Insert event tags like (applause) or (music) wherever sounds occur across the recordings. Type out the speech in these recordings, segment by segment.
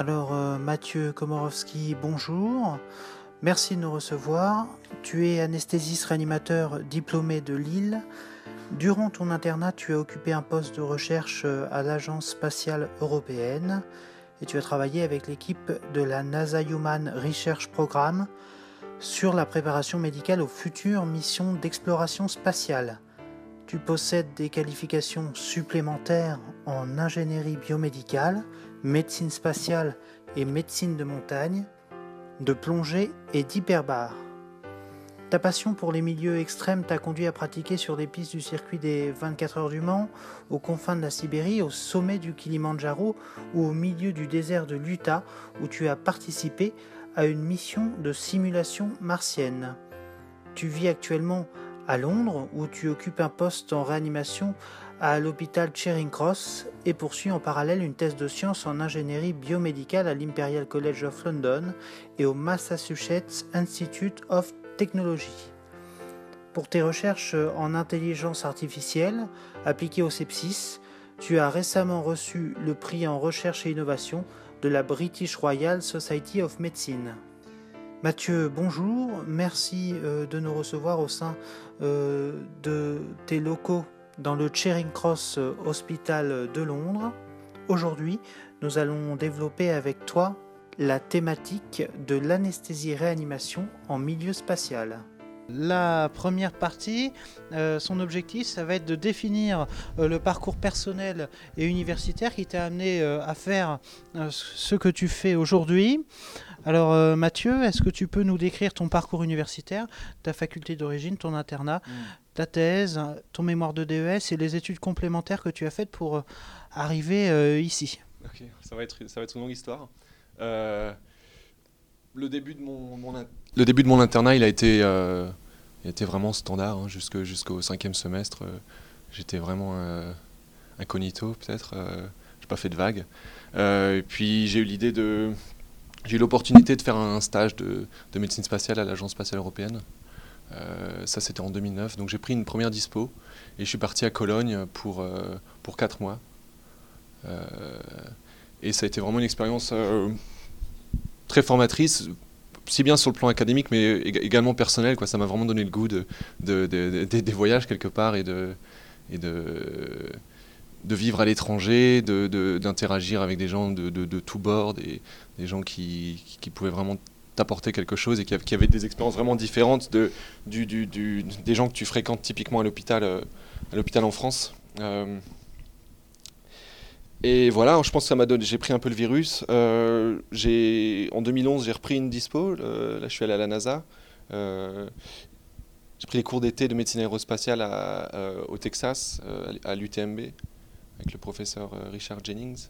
Alors euh, Mathieu Komorowski, bonjour. Merci de nous recevoir. Tu es anesthésiste réanimateur diplômé de Lille. Durant ton internat, tu as occupé un poste de recherche euh, à l'Agence spatiale européenne et tu as travaillé avec l'équipe de la NASA Human Research Programme sur la préparation médicale aux futures missions d'exploration spatiale. Tu possèdes des qualifications supplémentaires en ingénierie biomédicale, médecine spatiale et médecine de montagne, de plongée et d'hyperbare. Ta passion pour les milieux extrêmes t'a conduit à pratiquer sur les pistes du circuit des 24 heures du Mans, aux confins de la Sibérie, au sommet du Kilimandjaro ou au milieu du désert de l'Utah où tu as participé à une mission de simulation martienne. Tu vis actuellement à Londres où tu occupes un poste en réanimation à l'hôpital Charing Cross et poursuit en parallèle une thèse de sciences en ingénierie biomédicale à l'Imperial College of London et au Massachusetts Institute of Technology. Pour tes recherches en intelligence artificielle appliquées au sepsis, tu as récemment reçu le prix en recherche et innovation de la British Royal Society of Medicine. Mathieu, bonjour, merci euh, de nous recevoir au sein de tes locaux dans le Charing Cross Hospital de Londres. Aujourd'hui, nous allons développer avec toi la thématique de l'anesthésie-réanimation en milieu spatial. La première partie, euh, son objectif, ça va être de définir euh, le parcours personnel et universitaire qui t'a amené euh, à faire ce que tu fais aujourd'hui. Alors Mathieu, est-ce que tu peux nous décrire ton parcours universitaire, ta faculté d'origine, ton internat, mm. ta thèse, ton mémoire de DES et les études complémentaires que tu as faites pour arriver ici? Ok, ça va, être, ça va être une longue histoire. le début de mon, le début de mon internat, il a été, euh, il vraiment standard hein, jusqu'au cinquième semestre. Euh, j'étais vraiment euh, incognito peut-être. je n'ai pas fait de vagues. et puis j'ai eu l'idée de, j'ai eu l'opportunité de faire un stage de, de médecine spatiale à l'agence spatiale européenne. ça c'était en 2009. Donc j'ai pris une première dispo et je suis parti à Cologne pour pour quatre mois. et ça a été vraiment une expérience très formatrice si bien sur le plan académique, mais également personnel. Ça m'a vraiment donné le goût de, des voyages quelque part et de, de vivre à l'étranger, d'interagir avec des gens de, de, tous bords, des, des gens qui, qui, pouvaient vraiment t'apporter quelque chose et qui, avaient des expériences vraiment différentes de, du, du, des gens que tu fréquentes typiquement à l'hôpital euh, en France. Euh, et voilà, je pense que ça m'a donné. J'ai pris un peu le virus. Euh, en 2011, j'ai repris une dispo. là, je suis allé à la NASA. Euh, j'ai pris les cours d'été de médecine aérospatiale au Texas, à l'UTMB, avec le professeur Richard Jennings.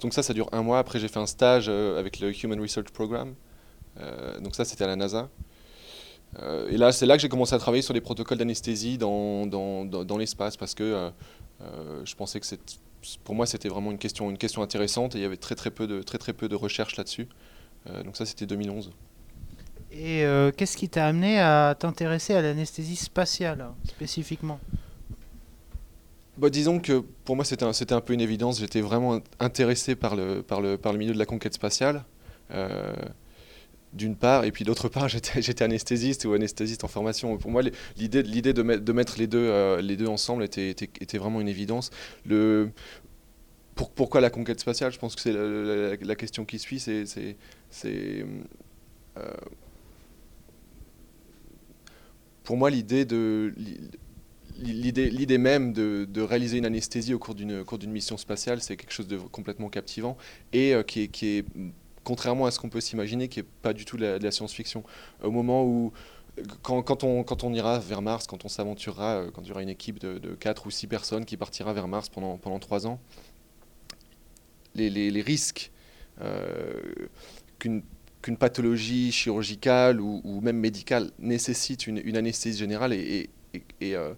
Donc ça, ça dure un mois. Après, j'ai fait un stage avec le Human Research Program. donc ça, c'était à la NASA. et là, c'est là que j'ai commencé à travailler sur les protocoles d'anesthésie dans, dans, l'espace, parce que je pensais que pour moi, c'était vraiment une question, une question intéressante et il y avait très très peu de, très, très peu de recherches là-dessus. Euh, donc ça, c'était 2011. Et euh, qu'est-ce qui t'a amené à t'intéresser à l'anesthésie spatiale spécifiquement? Bah, disons que pour moi c'était un, un, peu une évidence, j'étais vraiment intéressé par le, par, le, par le milieu de la conquête spatiale. Euh, d'une part, et puis d'autre part, (laughs) j'étais anesthésiste ou anesthésiste en formation. Pour moi, l'idée de, de mettre les deux, euh, les deux ensemble était, était, vraiment une évidence. Le, pour, pourquoi la conquête spatiale? Je pense que c'est la, question qui suit. C'est euh, pour moi l'idée de l'idée même de, de, réaliser une anesthésie au cours d'une mission spatiale, c'est quelque chose de complètement captivant et euh, qui, est, qui est contrairement à ce qu'on peut s'imaginer, qui n'est pas du tout de la, science-fiction. Au moment où, quand, quand, on, quand, on, ira vers Mars, quand on s'aventurera, euh, quand il y aura une équipe de, de 4 ou 6 personnes qui partira vers Mars pendant, pendant 3 ans, les, les, les risques euh, qu'une pathologie chirurgicale ou, même médicale nécessite une, une anesthésie générale euh,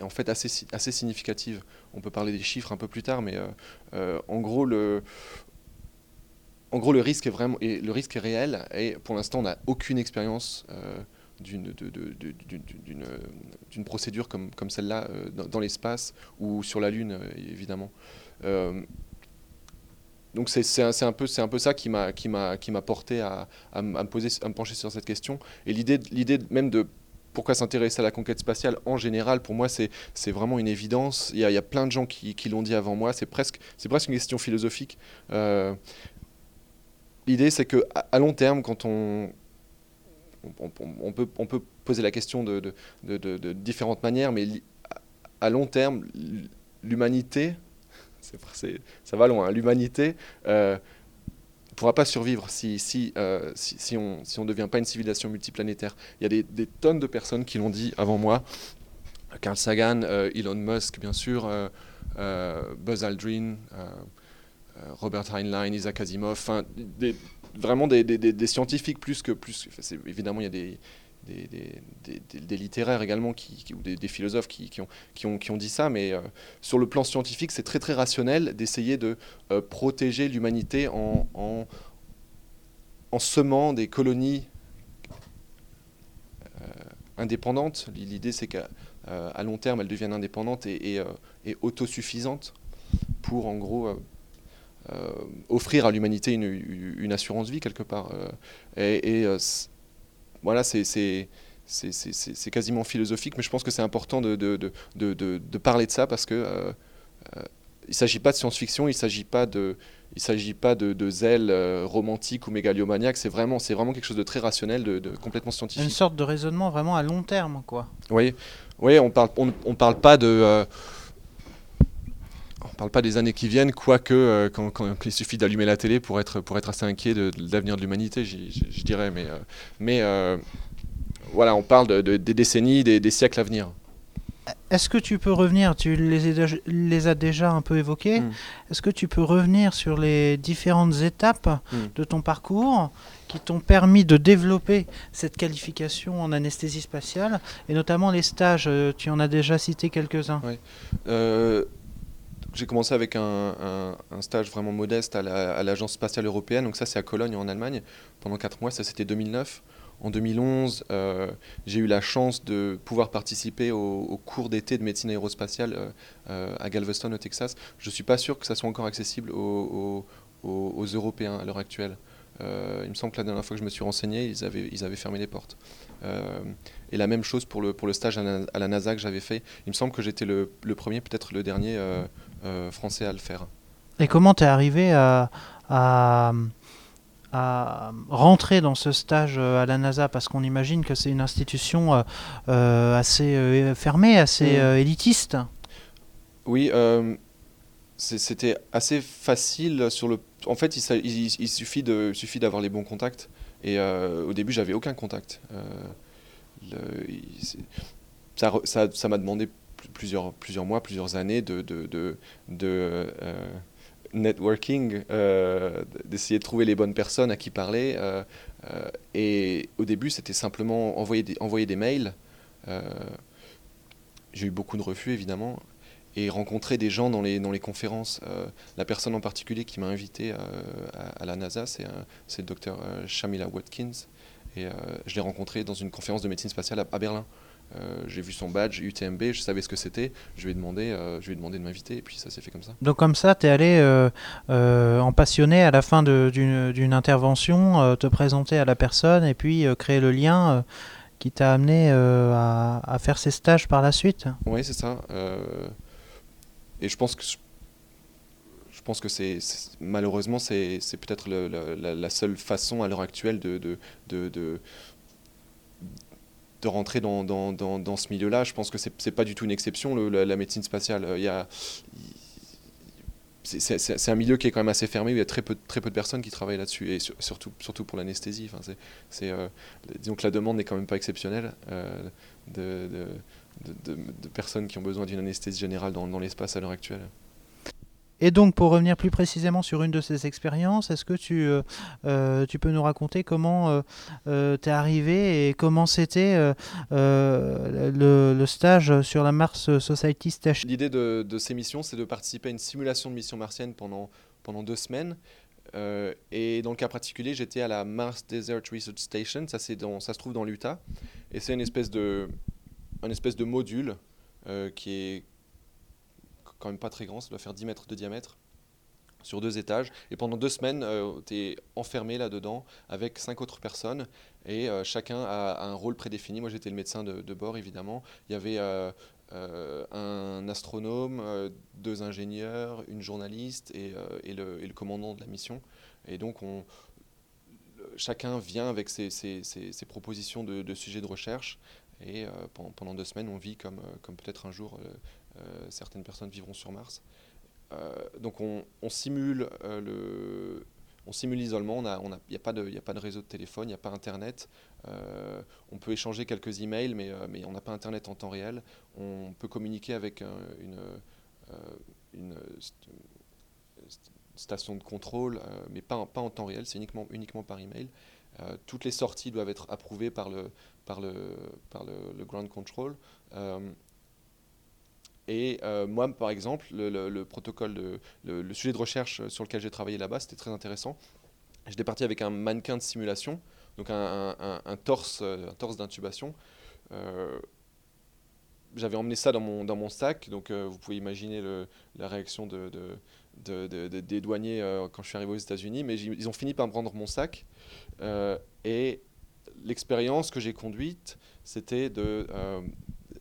en fait assez, significative. On peut parler des chiffres un peu plus tard, mais en gros, le, en gros, le risque est réel. Et pour l'instant, on n'a aucune expérience euh, d'une procédure comme, celle-là euh, dans, l'espace ou sur la Lune, euh, évidemment. donc c'est un, peu, ça qui m'a porté à, me à me pencher sur cette question. Et l'idée même de pourquoi s'intéresser à la conquête spatiale en général, pour moi, c'est vraiment une évidence. Il y, a, plein de gens qui, l'ont dit avant moi. C'est presque, presque une question philosophique. Euh, l'idée, c'est qu'à à long terme, quand on, on, peut, on peut poser la question de, de, différentes manières, mais à long terme, l'humanité, (laughs) ça va loin. Hein. L'humanité euh, pourra pas survivre si, si, euh, si, on ne si on devient pas une civilisation multiplanétaire. Il y a des, des tonnes de personnes qui l'ont dit avant moi. Carl Sagan, euh, Elon Musk, bien sûr, Buzz Aldrin, Robert Heinlein, Isaac Asimov, enfin, vraiment des, des, des, scientifiques plus que plus. évidemment, il y a des des, littéraires également ou des, philosophes qui, ont, dit ça, mais euh, sur le plan scientifique, c'est très très rationnel d'essayer de euh, protéger l'humanité en, en, semant des colonies euh, indépendantes. L'idée, c'est qu'à long terme, elles deviennent indépendantes et, autosuffisantes pour, en gros, offrir à l'humanité une, une, assurance vie quelque part. et voilà, c'est quasiment philosophique, mais je pense que c'est important de, de, de, de, parler de ça parce que euh, euh, il ne s'agit pas de science-fiction, il ne s'agit pas de, il s'agit pas de, de zèle euh, romantique ou mégaliomaniaque, c'est vraiment, c'est vraiment quelque chose de très rationnel, de, de, complètement scientifique. Une sorte de raisonnement vraiment à long terme, quoi. Oui, oui on parle, on, on parle pas de parle pas des années qui viennent, quoique euh, quand, il suffit d'allumer la télé pour être, pour être assez inquiet de, l'avenir de l'humanité, je dirais. Mais, euh, mais euh, voilà, on parle de, des décennies, des, siècles à venir. Est-ce que tu peux revenir, tu les, les as déjà un peu évoqués, hmm. est-ce que tu peux revenir sur les différentes étapes hmm. de ton parcours qui t'ont permis de développer cette qualification en anesthésie spatiale, et notamment les stages, tu en as déjà cité quelques-uns? Oui j'ai commencé avec un, stage vraiment modeste à l'Agence spatiale européenne, donc ça c'est à Cologne en Allemagne, pendant 4 mois, ça c'était 2009. En 2011, euh, j'ai eu la chance de pouvoir participer au, cours d'été de médecine aérospatiale euh, euh, à Galveston au Texas. Je ne suis pas sûr que ça soit encore accessible aux, Européens à l'heure actuelle. il me semble que la dernière fois que je me suis renseigné, ils avaient, fermé les portes. et la même chose pour le, stage à, la NASA que j'avais fait. Il me semble que j'étais le, premier, peut-être le dernier français à le faire. Et comment tu es arrivé à, à, rentrer dans ce stage euh, à la NASA? Parce qu'on imagine que c'est une institution euh, assez fermée, assez mm. élitiste. Oui, c'était assez facile sur le. En fait, il, il, suffit d'avoir les bons contacts. Et au début, j'avais aucun contact. ça m'a ça, demandé plusieurs, plusieurs mois, plusieurs années de, de, de, euh, networking, euh, d'essayer de trouver les bonnes personnes à qui parler. Euh, et au début, c'était simplement envoyer des, envoyer des mails. J'ai eu beaucoup de refus, évidemment, et rencontrer des gens dans les, dans les conférences. la personne en particulier qui m'a invité à, la NASA, c'est le docteur Shamila Watkins. Et je l'ai rencontré dans une conférence de médecine spatiale à Berlin. Euh, j'ai vu son badge UTMB, je savais ce que c'était, je lui ai demandé, euh, je lui ai demandé de m'inviter et puis ça s'est fait comme ça. Donc comme ça, tu es allé euh, en passionné à la fin d'une intervention, te présenter à la personne et puis créer le lien qui t'a amené à, à, faire ces stages par la suite Oui, c'est ça. et je pense que je pense que c'est malheureusement c'est peut-être la, la, seule façon à l'heure actuelle de, de, de de rentrer dans, dans, dans, ce milieu-là. Je pense que c'est n'est pas du tout une exception, la, médecine spatiale. Il y a, c'est un milieu qui est quand même assez fermé, il y a très peu, très peu de personnes qui travaillent là-dessus, et surtout, surtout pour l'anesthésie. Enfin, c'est, euh, la demande n'est quand même pas exceptionnelle euh, de, de, de, personnes qui ont besoin d'une anesthésie générale dans l'espace à l'heure actuelle. Et donc, pour revenir plus précisément sur une de ces expériences, est-ce que tu, euh, euh, tu peux nous raconter comment euh, tu es arrivé et comment c'était le, stage sur la Mars Society Station? L'idée de, ces missions, c'est de participer à une simulation de mission martienne pendant, pendant deux semaines. et dans le cas particulier, j'étais à la Mars Desert Research Station, ça, dans, ça se trouve dans l'Utah, et c'est une une espèce de module qui est quand même pas très grand, ça doit faire 10 mètres de diamètre. sur deux étages. Et pendant deux semaines, tu es enfermé là-dedans avec cinq autres personnes. Et chacun a, un rôle prédéfini. Moi, j'étais le médecin de, bord, évidemment. Il y avait euh, un astronome, euh, deux ingénieurs, une journaliste et, euh, le, commandant de la mission. Et donc, on, chacun vient avec ses, propositions de, sujets de recherche. Et pendant, deux semaines, on vit comme peut-être un jour certaines personnes vivront sur Mars. donc, on, simule le on simule l'isolement, il n'y a, pas de, réseau de téléphone, il n'y a pas Internet. Euh, on peut échanger quelques emails, mais, euh, mais on n'a pas Internet en temps réel. On peut communiquer avec une, euh, station de contrôle, mais pas, en temps réel, c'est uniquement, uniquement par email. toutes les sorties doivent être approuvées par le, ground control. Et euh, moi, par exemple, le, protocole, le, sujet de recherche sur lequel j'ai travaillé là-bas, c'était très intéressant. J'étais parti avec un mannequin de simulation, donc un, torse, un torse d'intubation. Euh, j'avais emmené ça dans mon, sac, donc euh, vous pouvez imaginer la réaction de, des douaniers quand je suis arrivé aux États-Unis, mais ils ont fini par me prendre mon sac. et l'expérience que j'ai conduite, c'était de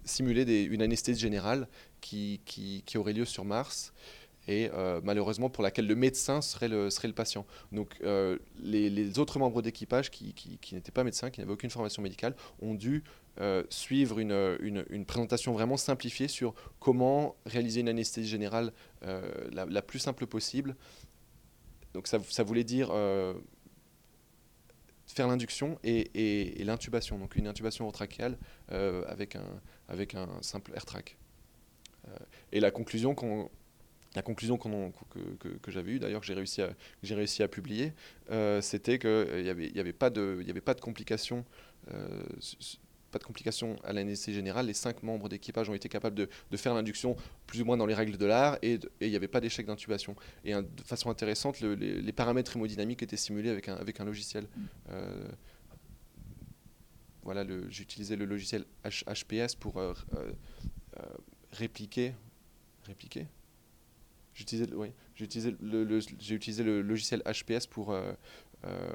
simuler une anesthésie générale qui, aurait lieu sur Mars et euh, malheureusement pour laquelle le médecin serait le, patient. Donc euh, les, autres membres d'équipage qui, n'étaient pas médecins, qui n'avaient aucune formation médicale, ont dû euh, suivre une, présentation vraiment simplifiée sur comment réaliser une anesthésie générale la, plus simple possible. Donc ça, voulait dire faire l'induction et, l'intubation, donc une intubation trachéale avec, un, avec un simple air track. Euh, et la conclusion qu'on la conclusion que, que, que j'avais eue, d'ailleurs que j'ai réussi à, réussi à publier, euh, c'était qu'il n'y euh, avait, y avait, pas de, y avait pas de complications. pas de complications à l'anesthésie générale. Les cinq membres d'équipage ont été capables de, de faire l'induction plus ou moins dans les règles de l'art et il n'y avait pas d'échec d'intubation. Et de façon intéressante, les, paramètres hémodynamiques étaient simulés avec un, avec un logiciel. voilà, j'ai utilisé le logiciel HPS pour répliquer. Répliquer J'ai utilisé, oui, le, utilisé le logiciel HPS pour euh, euh,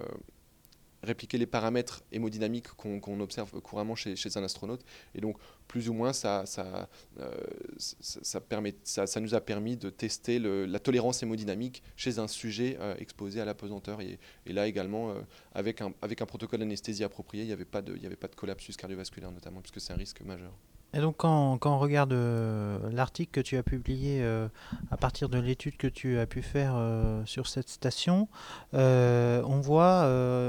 répliquer les paramètres hémodynamiques qu'on, observe couramment chez, un astronaute. Et donc, plus ou moins, ça, ça, euh, ça, permet, ça, nous a permis de tester la tolérance hémodynamique chez un sujet exposé à l'apesanteur. Et, et là également, avec, un, avec un protocole d'anesthésie approprié, il n'y avait, avait pas de collapsus cardiovasculaire notamment, puisque c'est un risque majeur. Et donc quand, quand on regarde euh, l'article que tu as publié euh, à partir de l'étude que tu as pu faire euh, sur cette station, on voit,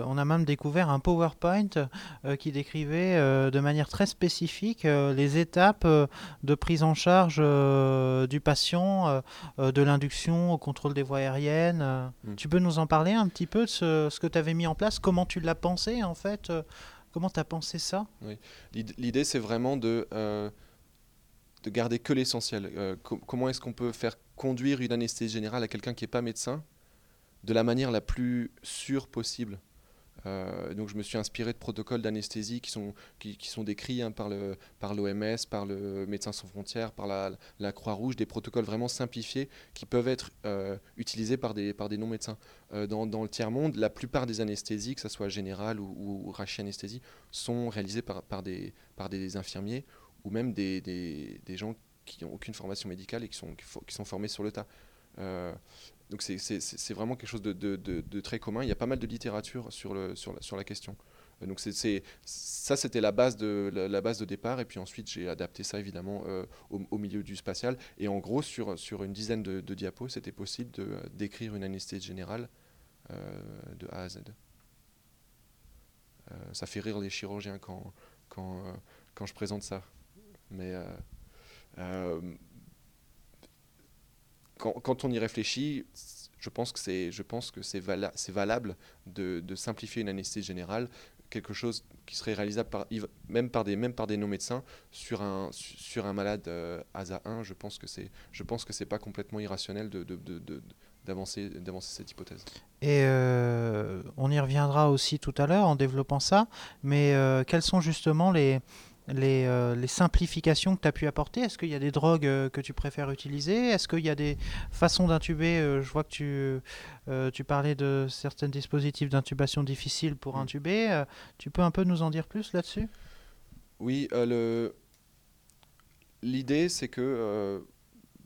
on a même découvert un PowerPoint qui décrivait de manière très spécifique les étapes de prise en charge du patient, de l'induction au contrôle des voies aériennes. Mm. Tu peux nous en parler un petit peu de ce, ce que tu avais mis en place, comment tu l'as pensé en fait Comment tu pensé ça? L'idée, c'est vraiment de, euh, de garder que l'essentiel. Euh, comment est-ce qu'on peut faire conduire une anesthésie générale à quelqu'un qui n'est pas médecin de la manière la plus sûre possible? Euh, donc je me suis inspiré de protocoles d'anesthésie qui sont, qui, sont décrits hein, par l'OMS, par, le Médecins sans frontières, par la, Croix-Rouge, des protocoles vraiment simplifiés qui peuvent être euh, utilisés par des, par des non-médecins. Euh, dans, dans, le tiers-monde, la plupart des anesthésies, que ce soit générale ou, ou, anesthésie sont réalisées par, par, des, par des infirmiers ou même des, des, des gens qui n'ont aucune formation médicale et qui sont, qui sont formés sur le tas. Donc c'est vraiment quelque chose de, très commun. Il y a pas mal de littérature sur, la, question. Euh, donc ça, c'était la base de départ, et puis ensuite j'ai adapté ça évidemment euh, au, milieu du spatial. Et en gros, sur, une dizaine de, diapos, c'était possible d'écrire une anesthésie générale euh, de A à Z. ça fait rire les chirurgiens quand, quand je présente ça, mais quand, on y réfléchit, je pense que c'est, c'est, valable de, simplifier une anesthésie générale, quelque chose qui serait réalisable même par des, des non-médecins sur un, sur un malade euh, ASA 1. Je pense que c'est, je pas complètement irrationnel de, d'avancer cette hypothèse. Et euh, on y reviendra aussi tout à l'heure en développant ça, mais euh, quels sont justement les, les, les, simplifications que tu as pu apporter? Est-ce qu'il y a des drogues que tu préfères utiliser? Est-ce qu'il y a des façons d'intuber Je vois que tu, tu parlais de certains dispositifs d'intubation difficiles pour mm. intuber. tu peux un peu nous en dire plus là-dessus? Oui, le... l'idée c'est que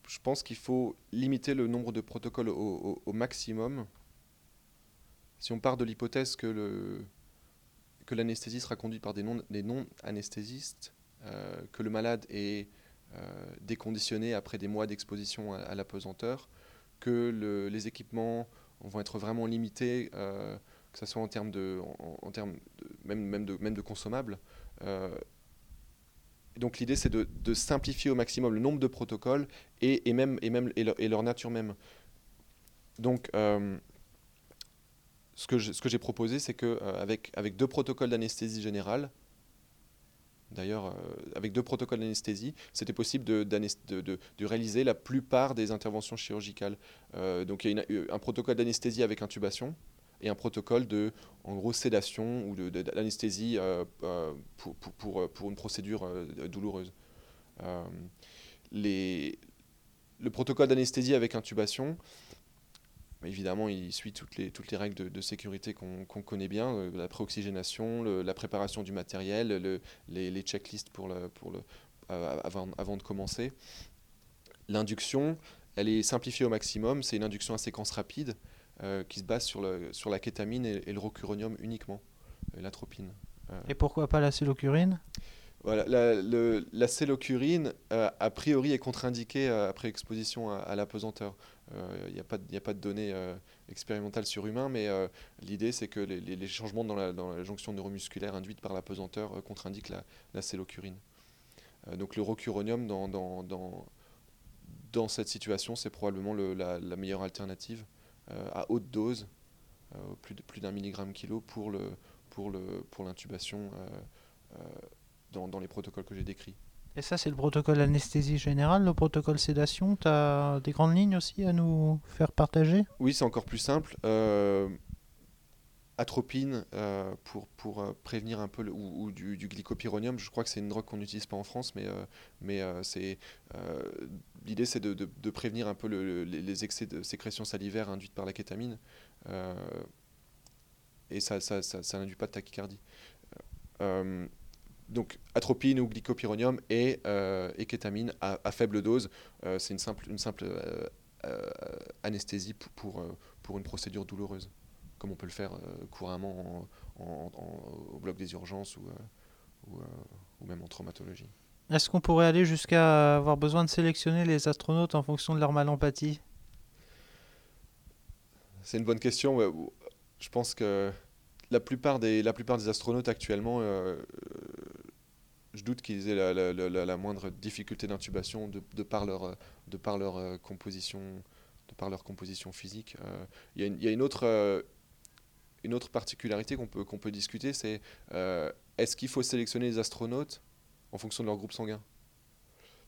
je pense qu'il faut limiter le nombre de protocoles au, maximum. Si on part de l'hypothèse que, le, que l'anesthésie sera conduite par des non-anesthésistes, euh, que le malade est euh, déconditionné après des mois d'exposition à, la pesanteur, que les équipements vont être vraiment limités, euh, que ce soit en termes de, en, termes même, de, même de consommables, donc l'idée, c'est de, simplifier au maximum le nombre de protocoles et, même, et, même, et, leur, nature même. Donc, ce que j'ai proposé, c'est qu'avec euh, avec deux protocoles d'anesthésie générale, D'ailleurs, euh, avec deux protocoles d'anesthésie, c'était possible de, réaliser la plupart des interventions chirurgicales. donc il y a un protocole d'anesthésie avec intubation, et un protocole de, en gros, sédation ou d'anesthésie euh, euh, pour, une procédure euh, douloureuse. le protocole d'anesthésie avec intubation, évidemment, il suit toutes les, règles de, sécurité qu'on connaît bien, la préoxygénation, la préparation du matériel, le, les, checklists le, avant, de commencer. L'induction, elle est simplifiée au maximum, c'est une induction à séquence rapide. Euh, qui se base sur, la kétamine et, le rocuronium uniquement, l'atropine. Euh. Et pourquoi pas la célocurine voilà, la, le, célocurine, euh, a priori, est contre-indiquée après exposition à, pesanteur. Il n'y a, a, pas de données expérimentales sur humains, mais l'idée, c'est que les, changements dans la, jonction neuromusculaire induite par la pesanteur contre-indiquent la, la célocurine. donc le rocuronium, dans, cette situation, c'est probablement le, la, meilleure alternative. Euh, à haute dose, euh, plus de plus d'un milligramme kilo pour le le l'intubation euh, dans, dans les protocoles que j'ai décrits. Et ça, c'est le protocole anesthésie générale, le protocole sédation. Tu as des grandes lignes aussi à nous faire partager? Oui, c'est encore plus simple atropine euh, pour, pour euh, prévenir un peu le, ou, du, du, glycopyronium. Je crois que c'est une drogue qu'on n'utilise pas en France, mais, euh, mais c'est l'idée c'est de, de, prévenir un peu le, les excès de sécrétion salivaire induites par la kétamine. et ça, ça, ça, n'induit pas de tachycardie. Donc atropine ou glycopyronium et, et kétamine à, à, faible dose, c'est une simple, une simple anesthésie pour, pour, pour une procédure douloureuse comme on peut le faire euh, couramment au bloc des urgences ou, euh, euh, ou, même en traumatologie. Est-ce qu'on pourrait aller jusqu'à avoir besoin de sélectionner les astronautes en fonction de leur malampathie C'est une bonne question. Je pense que la plupart des, la plupart des astronautes actuellement, je doute qu'ils aient la, moindre difficulté d'intubation de, par leur, de par leur composition de par leur composition physique. Il y, a une autre une autre particularité qu'on peut, qu'on peut discuter, c'est euh, est-ce qu'il faut sélectionner les astronautes en fonction de leur groupe sanguin?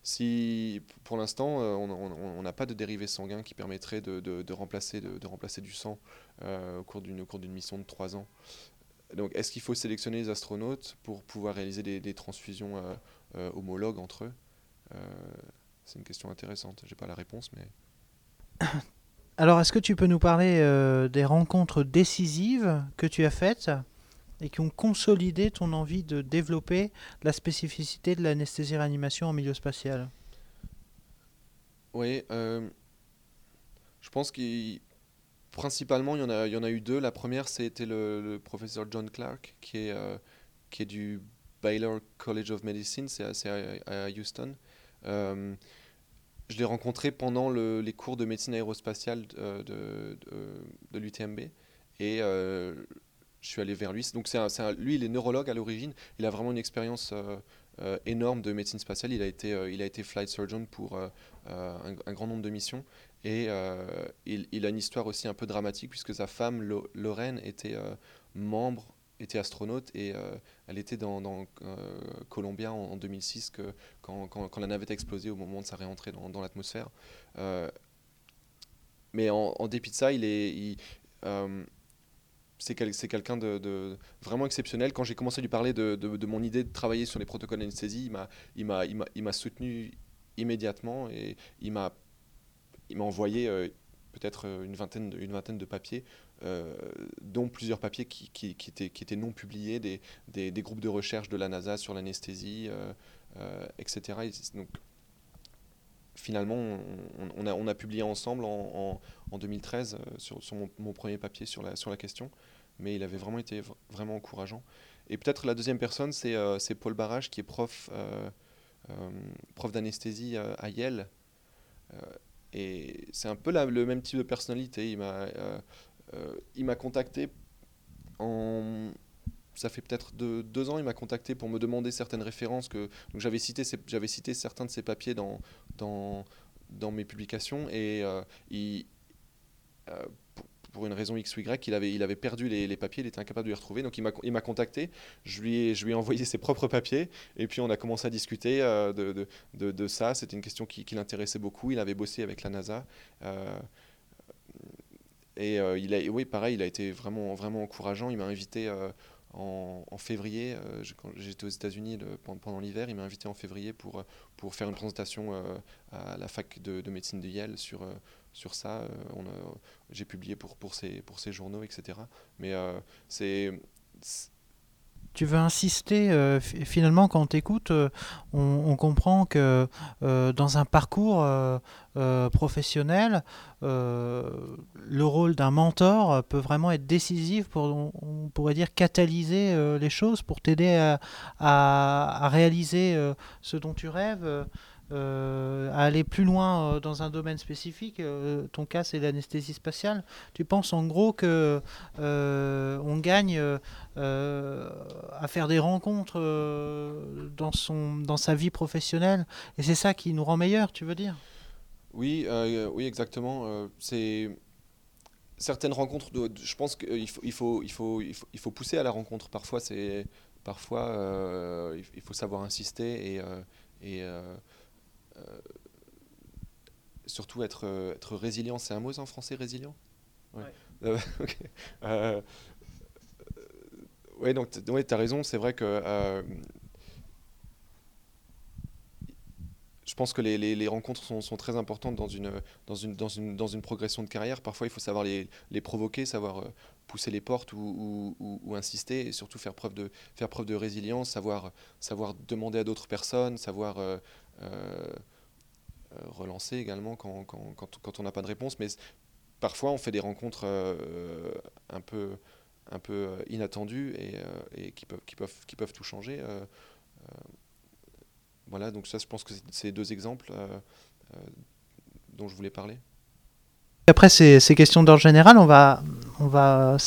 Si pour l'instant euh, on n'a pas de dérivé sanguin qui permettrait de, de, remplacer, de, remplacer du sang euh, au cours d'une mission de 3 ans. Donc est-ce qu'il faut sélectionner les astronautes pour pouvoir réaliser des, des transfusions homologues entre eux? C'est une question intéressante. J'ai pas la réponse, mais (coughs) Alors, est-ce que tu peux nous parler euh, des rencontres décisives que tu as faites et qui ont consolidé ton envie de développer la spécificité de l'anesthésie-réanimation en milieu spatial? Oui, euh, je pense que principalement, il y, en a, il y en a eu deux. La première, c'était le, professeur John Clark, qui est, euh, qui est du Baylor College of Medicine, c'est à, Houston. Je l'ai rencontré pendant les cours de médecine aérospatiale de, de, de, l'UTMB. Et euh, je suis allé vers lui. Donc c'est lui, il est neurologue à l'origine. Il a vraiment une expérience euh, euh, énorme de médecine spatiale. Il a été, il a été flight surgeon pour un, un, grand nombre de missions. Et il, il, a une histoire aussi un peu dramatique puisque sa femme, Lorraine, était membre était astronaute et euh, elle était dans, dans euh, Columbia en, 2006 que, quand, quand, la navette a explosé au moment de sa réentrée dans, l'atmosphère. Euh, mais en, dépit de ça, il est, c'est quelqu'un de, vraiment exceptionnel. Quand j'ai commencé à lui parler de, mon idée de travailler sur les protocoles d'anesthésie, il m'a soutenu immédiatement et il m'a envoyé euh, peut-être une vingtaine, une vingtaine de papiers, euh, dont plusieurs papiers qui, qui, étaient, qui, étaient, non publiés, des, des, groupes de recherche de la NASA sur l'anesthésie, euh, etc. donc, finalement, on, a, on, a, publié ensemble en, en, 2013 sur, sur mon, premier papier sur la, sur la question, mais il avait vraiment été vraiment encourageant. Et peut-être la deuxième personne, c'est Paul Barrage, qui est prof euh, prof d'anesthésie euh, à Yale. Euh, et c'est un peu le même type de personnalité. Il m'a, il m'a contacté en ça fait peut-être deux, ans, il m'a contacté pour me demander certaines références. Que, j'avais cité, cité certains de ses papiers dans, dans, dans mes publications et il, pour une raison X ou Y, il avait, il avait perdu les, papiers, il était incapable de les retrouver. Donc il m'a contacté, je lui, ai, je lui ai envoyé (laughs) ses propres papiers, et puis on a commencé à discuter euh, de, de, de, ça. C'était une question qui, l'intéressait beaucoup. Il avait bossé avec la NASA. Euh, et euh, il a, oui, pareil, il a été vraiment, vraiment encourageant. Il m'a invité en, en, février, quand j'étais aux États-Unis pendant, l'hiver, il m'a invité en février pour, pour faire une présentation à la fac de, médecine de Yale sur, sur ça. Euh, j'ai publié pour, pour, ces, pour ces journaux, etc. Mais euh, c'est tu veux insister, euh, finalement, quand on t'écoute, on, comprend que dans un parcours professionnel, le rôle d'un mentor peut vraiment être décisif pour, on, pourrait dire, catalyser les choses, pour t'aider à, à, réaliser ce dont tu rêves. Euh, à aller plus loin euh, dans un domaine spécifique. Euh, ton cas, c'est l'anesthésie spatiale. Tu penses en gros que on gagne à faire des rencontres dans, son, dans sa vie professionnelle et c'est ça qui nous rend meilleurs, tu veux dire? Oui, oui, exactement. c'est certaines rencontres, je pense qu'il faut, il faut, il faut, il faut, pousser à la rencontre. Parfois, c'est, parfois, il faut savoir insister et, surtout être, euh, être résilient. C'est un mot en français, résilient? Ouais. (laughs) Euh, ouais, donc ouais, tu as raison, c'est vrai que je pense que les, les, rencontres sont, sont, très importantes dans une, dans, une, dans, une, dans une progression de carrière. Parfois, il faut savoir les, les provoquer, savoir pousser les portes ou, ou, ou, insister, et surtout faire preuve de, faire preuve de résilience, savoir, savoir demander à d'autres personnes, savoir euh, relancer également quand, quand, quand, on n'a pas de réponse. Mais parfois, on fait des rencontres euh, un peu, un peu euh, inattendues et, et, qui, peuvent, qui, peuvent, qui peuvent tout changer. voilà, donc ça, je pense que c'est deux exemples dont je voulais parler. Après ces, ces questions d'ordre général, on va, on va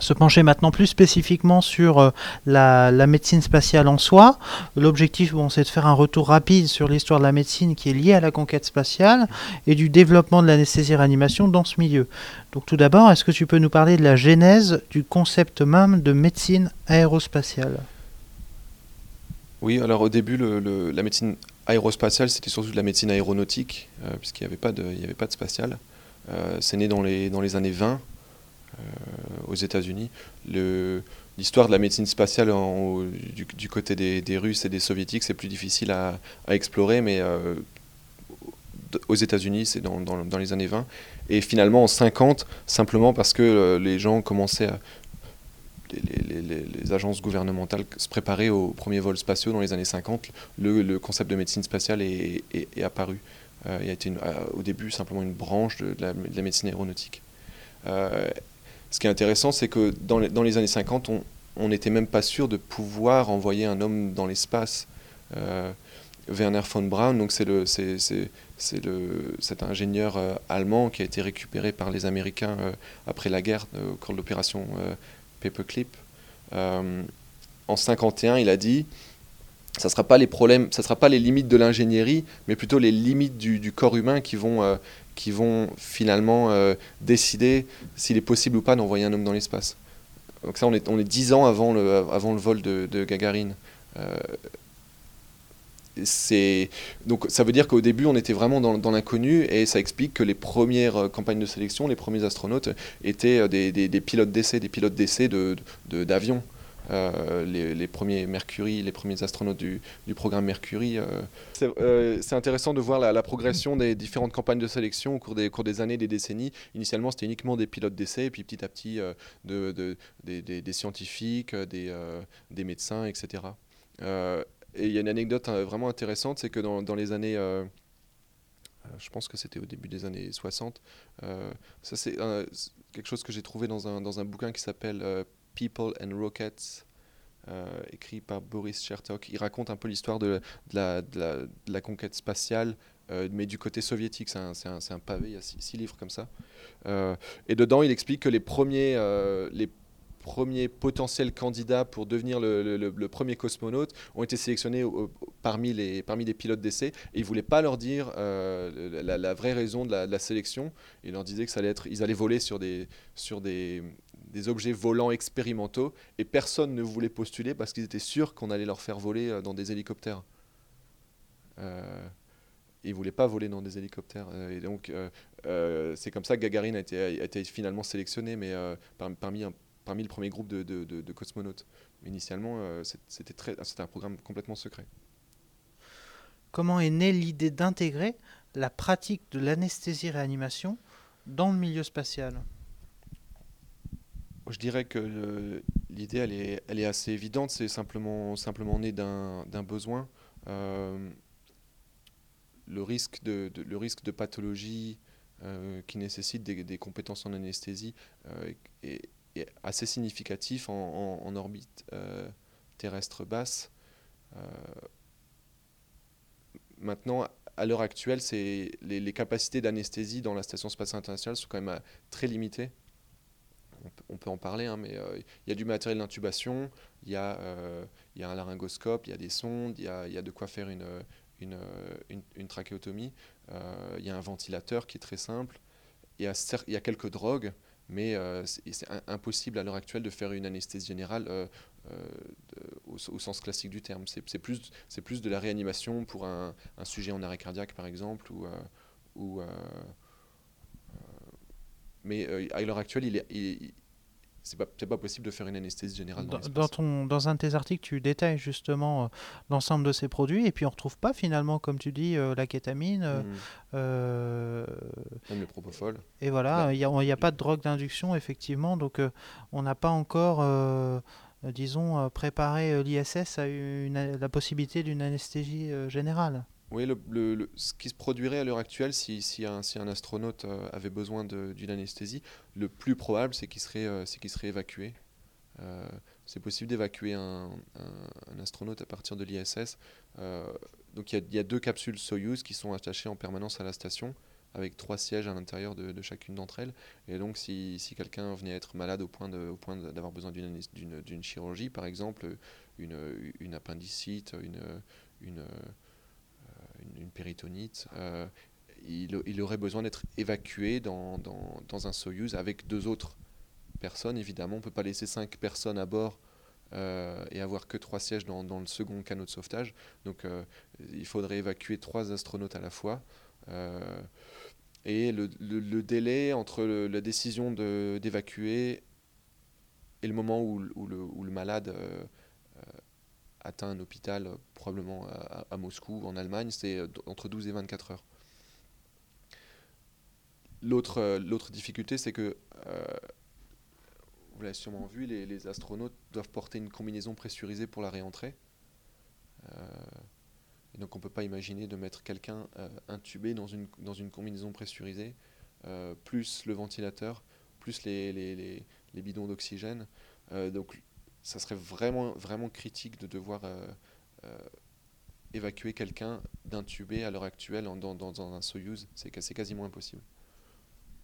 se pencher maintenant plus spécifiquement sur euh, la, médecine spatiale en soi. L'objectif, c'est de faire un retour rapide sur l'histoire de la médecine qui est liée à la conquête spatiale et du développement de l'anesthésie-réanimation dans ce milieu. Donc tout d'abord, est-ce que tu peux nous parler de la genèse du concept même de médecine aérospatiale? Oui, alors au début, la médecine aérospatiale, c'était surtout de la médecine aéronautique, euh, puisqu'il n'y avait, pas de, avait pas de spatial. Euh, c'est né dans les, dans les années 20 aux États-Unis. L'histoire de la médecine spatiale du, côté des, Russes et des Soviétiques, c'est plus difficile à, explorer, mais euh, aux États-Unis, c'est dans, les années 20. Et finalement, en 50, simplement parce que euh, les gens commençaient à. Les, agences gouvernementales se préparaient aux premiers vols spatiaux dans les années 50, le, concept de médecine spatiale est, apparu. Euh, il a été au début simplement une branche de, la, médecine aéronautique ce qui est intéressant, c'est que dans les, années 50, on n'était même pas sûr de pouvoir envoyer un homme dans l'espace. Euh, Werner von Braun, donc c'est le, cet ingénieur euh, allemand qui a été récupéré par les Américains euh, après la guerre au cours de l'opération Paperclip. en 51, il a dit ça sera pas les problèmes, ça sera pas les limites de l'ingénierie, mais plutôt les limites du, corps humain qui vont qui vont finalement euh, décider s'il est possible ou pas d'envoyer un homme dans l'espace. Donc ça, on est, on est 10 ans avant le, avant le vol de, de Gagarine. Euh, donc ça veut dire qu'au début on était vraiment dans, l'inconnu et ça explique que les premières euh, campagnes de sélection, les premiers astronautes étaient euh, des, pilotes d'essai, des pilotes d'essai de, d'avions. Euh, les, premiers Mercury, les premiers astronautes du, programme Mercury. c'est, intéressant de voir la, progression des différentes campagnes de sélection au cours des, années, des décennies. Initialement, c'était uniquement des pilotes d'essai, puis petit à petit, de, des, scientifiques, des, médecins, etc. Et il y a une anecdote euh, vraiment intéressante, c'est que dans, les années, euh, euh, je pense que c'était au début des années 60, ça c'est quelque chose que j'ai trouvé dans un, dans un bouquin qui s'appelle People and Rockets. écrit par Boris Chertok. Il raconte un peu l'histoire de, la, conquête spatiale, mais du côté soviétique. C'est un, pavé, il y a six, livres comme ça. et dedans, il explique que les premiers, les premiers potentiels candidats pour devenir le, premier cosmonaute ont été sélectionnés parmi, les, pilotes d'essai et ils ne voulaient pas leur dire euh, la, vraie raison de la, sélection. Ils leur disaient que allaient voler sur des, sur des, des objets volants expérimentaux et personne ne voulait postuler parce qu'ils étaient sûrs qu'on allait leur faire voler euh, dans des hélicoptères. Euh, ils ne voulaient pas voler dans des hélicoptères. Euh, et donc, c'est comme ça que Gagarine a été, finalement sélectionné, mais parmi parmi le premier groupe de, cosmonautes. Initialement, euh, c'était un programme complètement secret. Comment est née l'idée d'intégrer la pratique de l'anesthésie-réanimation dans le milieu spatial? Je dirais que l'idée, elle est, assez évidente. C'est simplement, simplement né d'un besoin. Euh, le, risque de, pathologie euh, qui nécessite des, compétences en anesthésie est, assez significatif en, orbite euh, terrestre basse. Euh, maintenant, à l'heure actuelle, les, capacités d'anesthésie dans la Station spatiale internationale sont quand même euh, très limitées. On peut, en parler, hein, mais il y a du matériel d'intubation, il y, y, a un laryngoscope, il y a des sondes, il y a, y a, de quoi faire une, une, une, trachéotomie, il y a un ventilateur qui est très simple, il y a, y a quelques drogues, mais euh, c'est impossible à l'heure actuelle de faire une anesthésie générale euh, euh, au, sens classique du terme. C'est plus, plus de la réanimation pour un, sujet en arrêt cardiaque, par exemple, ou mais à l'heure actuelle, il est, c'est pas, pas possible de faire une anesthésie générale dans, dans, ton, dans un de tes articles, tu détailles justement euh, l'ensemble de ces produits et puis on ne retrouve pas finalement, comme tu dis, euh, la kétamine. Euh, mmh. Même le propofol. Et voilà, il n'y a, a, pas de drogue d'induction effectivement, donc on n'a pas encore, disons, préparé l'ISS à une, la possibilité d'une anesthésie générale. Oui, le, ce qui se produirait à l'heure actuelle, si, si, un, si, un, astronaute euh, avait besoin d'une anesthésie, le plus probable, c'est qu'il serait, euh, serait évacué. Euh, c'est possible d'évacuer un, un, astronaute à partir de l'ISS. donc il y, y, a deux capsules Soyuz qui sont attachées en permanence à la station, avec trois sièges à l'intérieur de, chacune d'entre elles. Et donc si, si quelqu'un venait être malade au point d'avoir besoin d'une chirurgie, par exemple, une, une appendicite, une... une une, péritonite, euh, il, aurait besoin d'être évacué dans, un Soyuz avec deux autres personnes. Évidemment, on ne peut pas laisser cinq personnes à bord euh, et avoir que trois sièges dans, le second canot de sauvetage. Donc euh, il faudrait évacuer trois astronautes à la fois. et le, délai entre la décision d'évacuer et le moment où le, malade atteint un hôpital, euh, probablement à, Moscou, en Allemagne, c'est euh, entre 12 et 24 heures. L'autre, euh, l'autre difficulté, c'est que, vous l'avez sûrement vu, les, astronautes doivent porter une combinaison pressurisée pour la réentrée. donc on ne peut pas imaginer de mettre quelqu'un intubé dans une, dans une combinaison pressurisée, plus le ventilateur, plus les, les, les bidons d'oxygène. donc ça serait vraiment, vraiment critique de devoir euh, euh, évacuer quelqu'un d'intubé à l'heure actuelle dans, dans, un Soyuz. C'est quasiment impossible.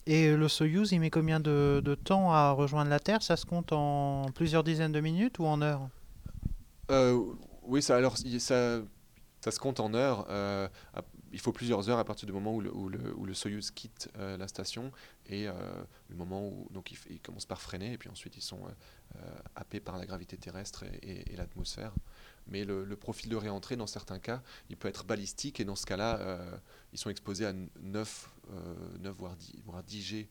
Et le Soyuz, il met combien de, de, temps à rejoindre la Terre? Ça se compte en plusieurs dizaines de minutes ou en heures? Euh, Oui, ça, alors, ça, ça se compte en heures. Il faut plusieurs heures à partir du moment où le, Soyuz quitte la station et le moment où donc ils, commencent par freiner et puis ensuite ils sont happés par la gravité terrestre et, l'atmosphère mais le, profil de réentrée, dans certains cas, il peut être balistique, et dans ce cas-là, euh, ils sont exposés à 9, 9 euh, voire, 10, voire 10 G.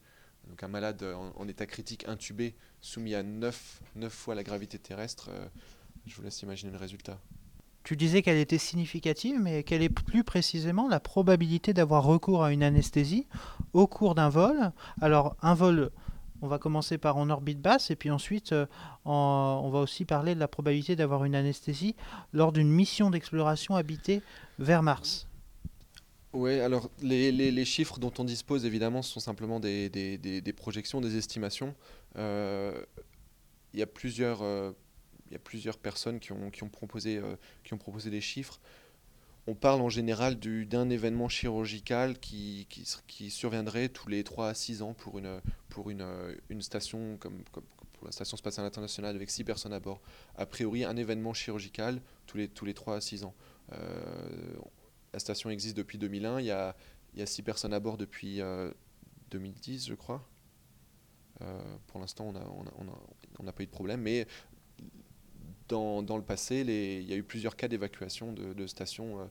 Donc un malade en, état critique intubé, soumis à 9, 9 fois la gravité terrestre, euh, je vous laisse imaginer le résultat. Tu disais qu'elle était significative, mais quelle est plus précisément la probabilité d'avoir recours à une anesthésie au cours d'un vol? Alors, un vol on va commencer par en orbite basse et puis ensuite euh, on va aussi parler de la probabilité d'avoir une anesthésie lors d'une mission d'exploration habitée vers Mars. Oui, alors les, chiffres dont on dispose évidemment sont simplement des, projections, des estimations. Euh, il y a plusieurs... Euh, y a plusieurs personnes qui ont, qui ont, proposé, qui ont proposé des chiffres on parle en général d'un événement chirurgical qui, qui, surviendrait tous les 3 à 6 ans pour une, pour une, une station comme, pour la Station spatiale internationale avec 6 personnes à bord. A priori, un événement chirurgical tous les, tous les 3 à 6 ans. Euh, la station existe depuis 2001, il y a, il y a 6 personnes à bord depuis 2010, euh, je crois. Euh, pour l'instant, on n'a on on pas eu de problème, mais dans, le passé, il y a eu plusieurs cas d'évacuation de, stations euh,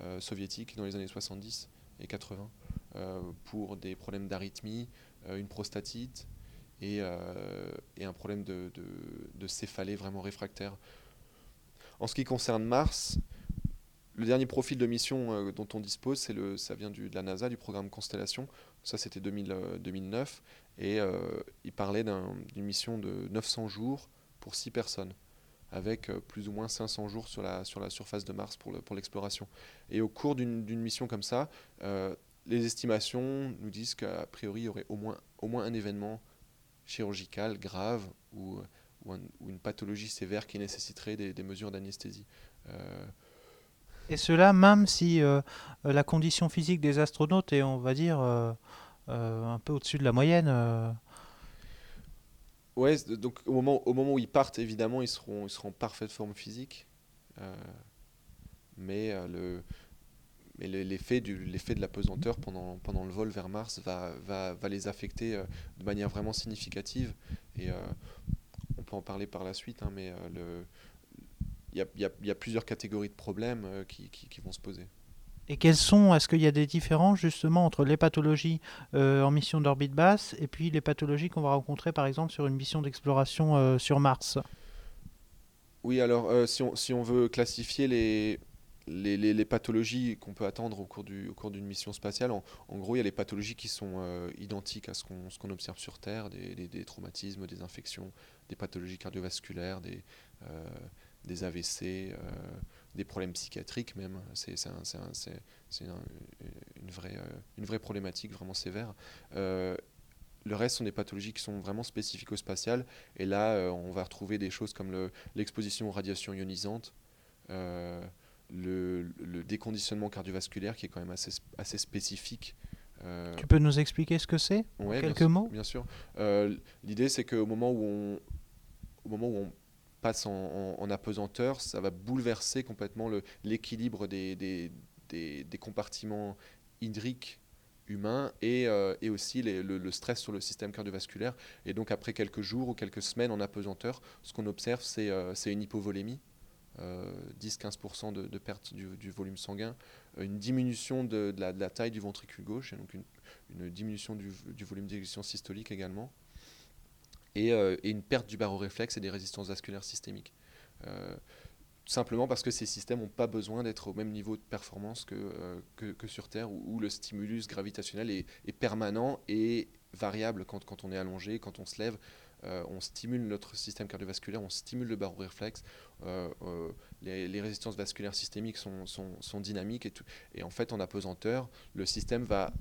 euh, soviétiques dans les années 70 et 80 euh, pour des problèmes d'arythmie, une prostatite et, un problème de, céphalée vraiment réfractaire. En ce qui concerne Mars, le dernier profil de mission dont on dispose, c'est le, ça vient de la NASA, du programme Constellation. Ça, c'était 2009. Et il parlait d'une mission de 900 jours pour 6 personnes avec euh, plus ou moins 500 jours sur la, sur la surface de Mars pour l'exploration. et au cours d'une mission comme ça, euh, les estimations nous disent qu'a priori, il y aurait au moins, au moins un événement chirurgical grave ou, ou, une pathologie sévère qui nécessiterait des, mesures d'anesthésie. Euh, et cela même si la condition physique des astronautes est, on va dire, un peu au-dessus de la moyenne Ouais, donc au moment, au moment où ils partent, évidemment, ils seront, ils seront en parfaite forme physique. Euh, mais euh, l'effet de la pesanteur pendant, pendant le vol vers Mars va, va, va les affecter euh, de manière vraiment significative et on peut en parler par la suite hein, mais il y a, y, a, plusieurs catégories de problèmes qui, qui, vont se poser. Et quels sont, est-ce qu'il y a des différences justement entre les pathologies euh, en mission d'orbite basse et puis les pathologies qu'on va rencontrer par exemple sur une mission d'exploration euh, sur Mars? Oui, alors euh, si, on, veut classifier les, les, les, pathologies qu'on peut attendre au cours, du, au cours d'une mission spatiale, en, gros, il y a les pathologies qui sont identiques à ce qu'on, ce qu'on observe sur Terre, des, des, traumatismes, des infections, des pathologies cardiovasculaires, des, des AVC des problèmes psychiatriques même. C'est une, vraie, euh, une vraie problématique vraiment sévère. Euh, le reste sont des pathologies qui sont vraiment spécifiques au spatial. Et là, euh, on va retrouver des choses comme l'exposition aux radiations ionisantes, le, le, déconditionnement cardiovasculaire qui est quand même assez, assez spécifique. tu peux nous expliquer ce que c'est Quelques mots? Bien sûr. L'idée, c'est qu'au moment où on, au moment où on en, apesanteur, ça va bouleverser complètement l'équilibre des, compartiments hydriques humains et, euh, aussi le, stress sur le système cardiovasculaire. Et donc après quelques jours ou quelques semaines en apesanteur, ce qu'on observe, c'est euh, une hypovolémie. 10-15% euh, de, perte du, volume sanguin, une diminution de, la, taille du ventricule gauche, et donc une, diminution du, du volume d'éjection systolique également. Euh, et, une perte du baroréflexe et des résistances vasculaires systémiques. Euh, simplement parce que ces systèmes n'ont pas besoin d'être au même niveau de performance que, euh, que, sur Terre, où, le stimulus gravitationnel est, permanent et variable quand, quand, on est allongé, quand on se lève. on stimule notre système cardiovasculaire, on stimule le baroréflexe, les, les, résistances vasculaires systémiques sont, sont, dynamiques et, en fait en apesanteur, le système va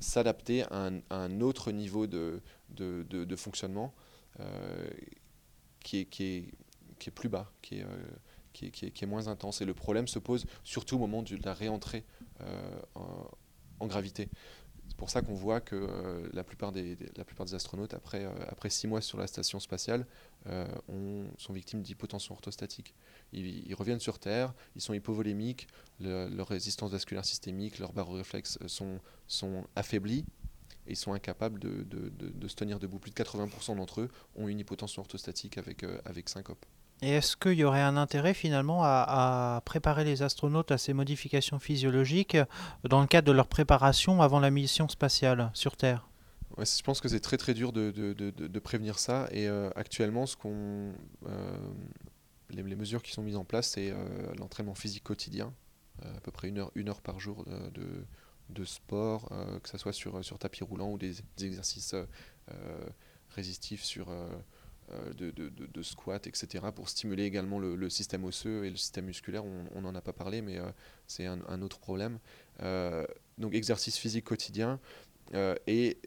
s'adapter à, un autre niveau de, de, fonctionnement euh, qui, est, qui, est, qui est plus bas, qui est, euh, qui est, qui, est, moins intense. Et le problème se pose surtout au moment de la réentrée euh, en, gravité. pour ça qu'on voit que la, plupart des, la plupart des astronautes, après, après six mois sur la station spatiale, ont, sont victimes d'hypotension orthostatique. Ils, reviennent sur Terre, ils sont hypovolémiques, leur résistance vasculaire systémique, leurs baroréflexes sont, sont affaiblis et ils sont incapables de, de, de, se tenir debout. Plus de 80% d'entre eux ont une hypotension orthostatique avec, avec syncope. Et est-ce qu'il y aurait un intérêt finalement à, préparer les astronautes à ces modifications physiologiques dans le cadre de leur préparation avant la mission spatiale sur Terre? Je pense que c'est très très dur de, de, de, prévenir ça. Et euh, actuellement, ce qu'on, euh, les, mesures qui sont mises en place, c'est euh, l'entraînement physique quotidien, à peu près une heure, une heure par jour de, de sport, que ce soit sur, sur tapis roulant ou des, exercices résistifs sur euh, de, de, de, squat, etc., pour stimuler également le, système osseux et le système musculaire. On n'en a pas parlé, mais euh, c'est un, autre problème. Euh, donc exercice physique quotidien et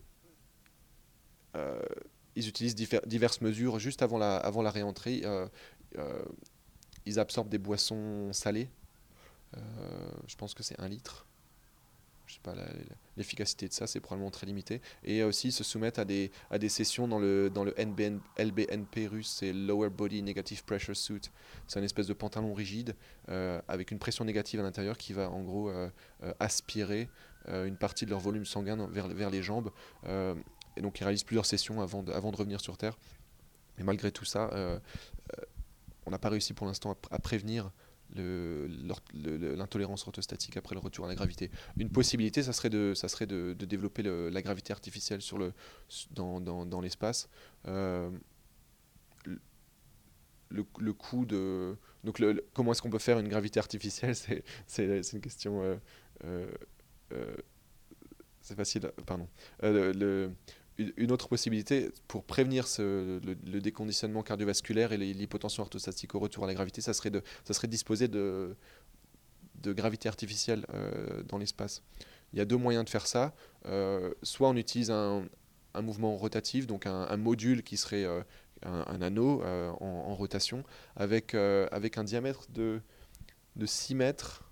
ils utilisent diverses mesures juste avant la, avant la réentrée. ils absorbent des boissons salées. je pense que c'est un litre je sais pas, l'efficacité de ça, c'est probablement très limité. Et aussi se soumettre à des, à des sessions dans le, dans le NBN, LBNP russe, c'est Lower Body Negative Pressure Suit. C'est un espèce de pantalon rigide euh, avec une pression négative à l'intérieur qui va en gros euh, euh, aspirer une partie de leur volume sanguin vers, vers les jambes. et donc ils réalisent plusieurs sessions avant de, avant de revenir sur Terre. Et malgré tout ça, on n'a pas réussi pour l'instant à prévenir l'intolérance orthostatique après le retour à la gravité. Une possibilité, ça serait de, ça serait de, développer la gravité artificielle sur le, dans, dans, dans l'espace. Euh, le, le, coût de. Donc, le, comment est-ce qu'on peut faire une gravité artificielle? (laughs) C'est une question. Euh, euh, c'est facile. Pardon. Une autre possibilité pour prévenir le, déconditionnement cardiovasculaire et l'hypotension orthostatique au retour à la gravité, ça serait de, disposer de, gravité artificielle euh, dans l'espace. Il y a deux moyens de faire ça. Euh, soit on utilise un, mouvement rotatif, donc un, module qui serait euh, un, anneau en, rotation, avec, avec un diamètre de, de 6 mètres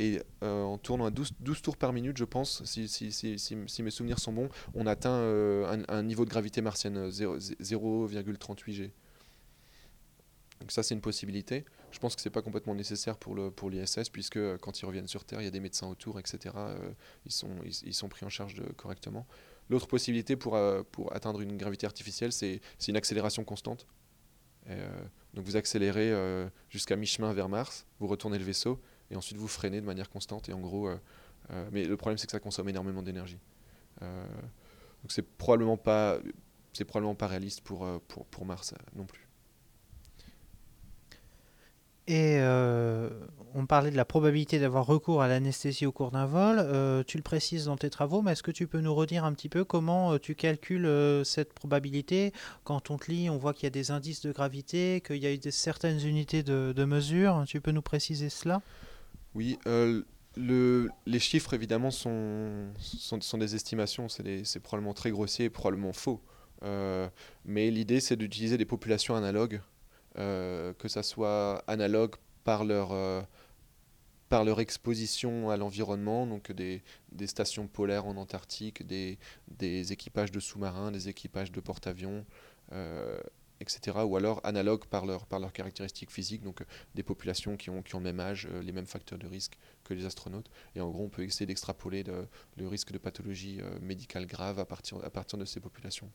et euh, en tournant à 12, 12, tours par minute, je pense, si, mes souvenirs sont bons, on atteint euh, un, niveau de gravité martienne 0,38 G. Donc ça, c'est une possibilité. Je pense que ce n'est pas complètement nécessaire pour l'ISS, puisque euh, quand ils reviennent sur Terre, il y a des médecins autour, etc. ils, sont, pris en charge correctement. L'autre possibilité pour, pour atteindre une gravité artificielle, c'est une accélération constante. donc vous accélérez jusqu'à mi-chemin vers Mars, vous retournez le vaisseau, et ensuite vous freinez de manière constante. Et en gros, euh, euh, mais le problème c'est que ça consomme énormément d'énergie. Euh, donc c'est probablement pas, c'est probablement pas réaliste pour, pour, Mars non plus. Et on parlait de la probabilité d'avoir recours à l'anesthésie au cours d'un vol. tu le précises dans tes travaux, mais est-ce que tu peux nous redire un petit peu comment tu calcules cette probabilité? Quand on te lit, on voit qu'il y a des indices de gravité, qu'il y a des, certaines unités de mesure. Tu peux nous préciser cela? Oui, euh, le, les chiffres évidemment sont, sont, des estimations, c'est probablement très grossier et probablement faux. Euh, mais l'idée c'est d'utiliser des populations analogues, euh, que ça soit analogue par leur, par leur exposition à l'environnement, donc des, stations polaires en Antarctique, des équipages de sous-marins, des équipages de porte-avions, etc. Ou alors analogues par, leur, par leurs caractéristiques physiques, donc euh, des populations qui ont, qui le même âge, euh, les mêmes facteurs de risque que les astronautes. Et en gros, on peut essayer d'extrapoler le risque de pathologie euh, médicale grave à partir de ces populations.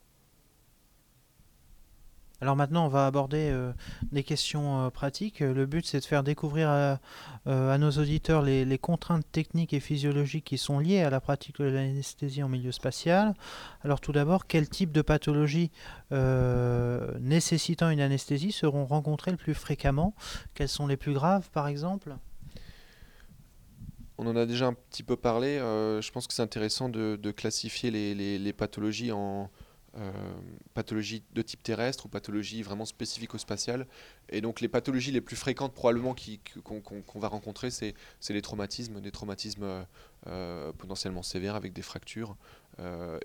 Alors maintenant, on va aborder euh, des questions euh, pratiques. Le but, c'est de faire découvrir à, euh, nos auditeurs les, contraintes techniques et physiologiques qui sont liées à la pratique de l'anesthésie en milieu spatial. Alors tout d'abord, quel type de pathologies nécessitant une anesthésie seront rencontrées le plus fréquemment? Quelles sont les plus graves, par exemple? On en a déjà un petit peu parlé. je pense que c'est intéressant de, classifier les pathologies en, euh, pathologies de type terrestre ou pathologies vraiment spécifiques au spatial. Et donc les pathologies les plus fréquentes probablement qu'on va rencontrer, c'est les traumatismes, des traumatismes euh, euh, potentiellement sévères avec des fractures,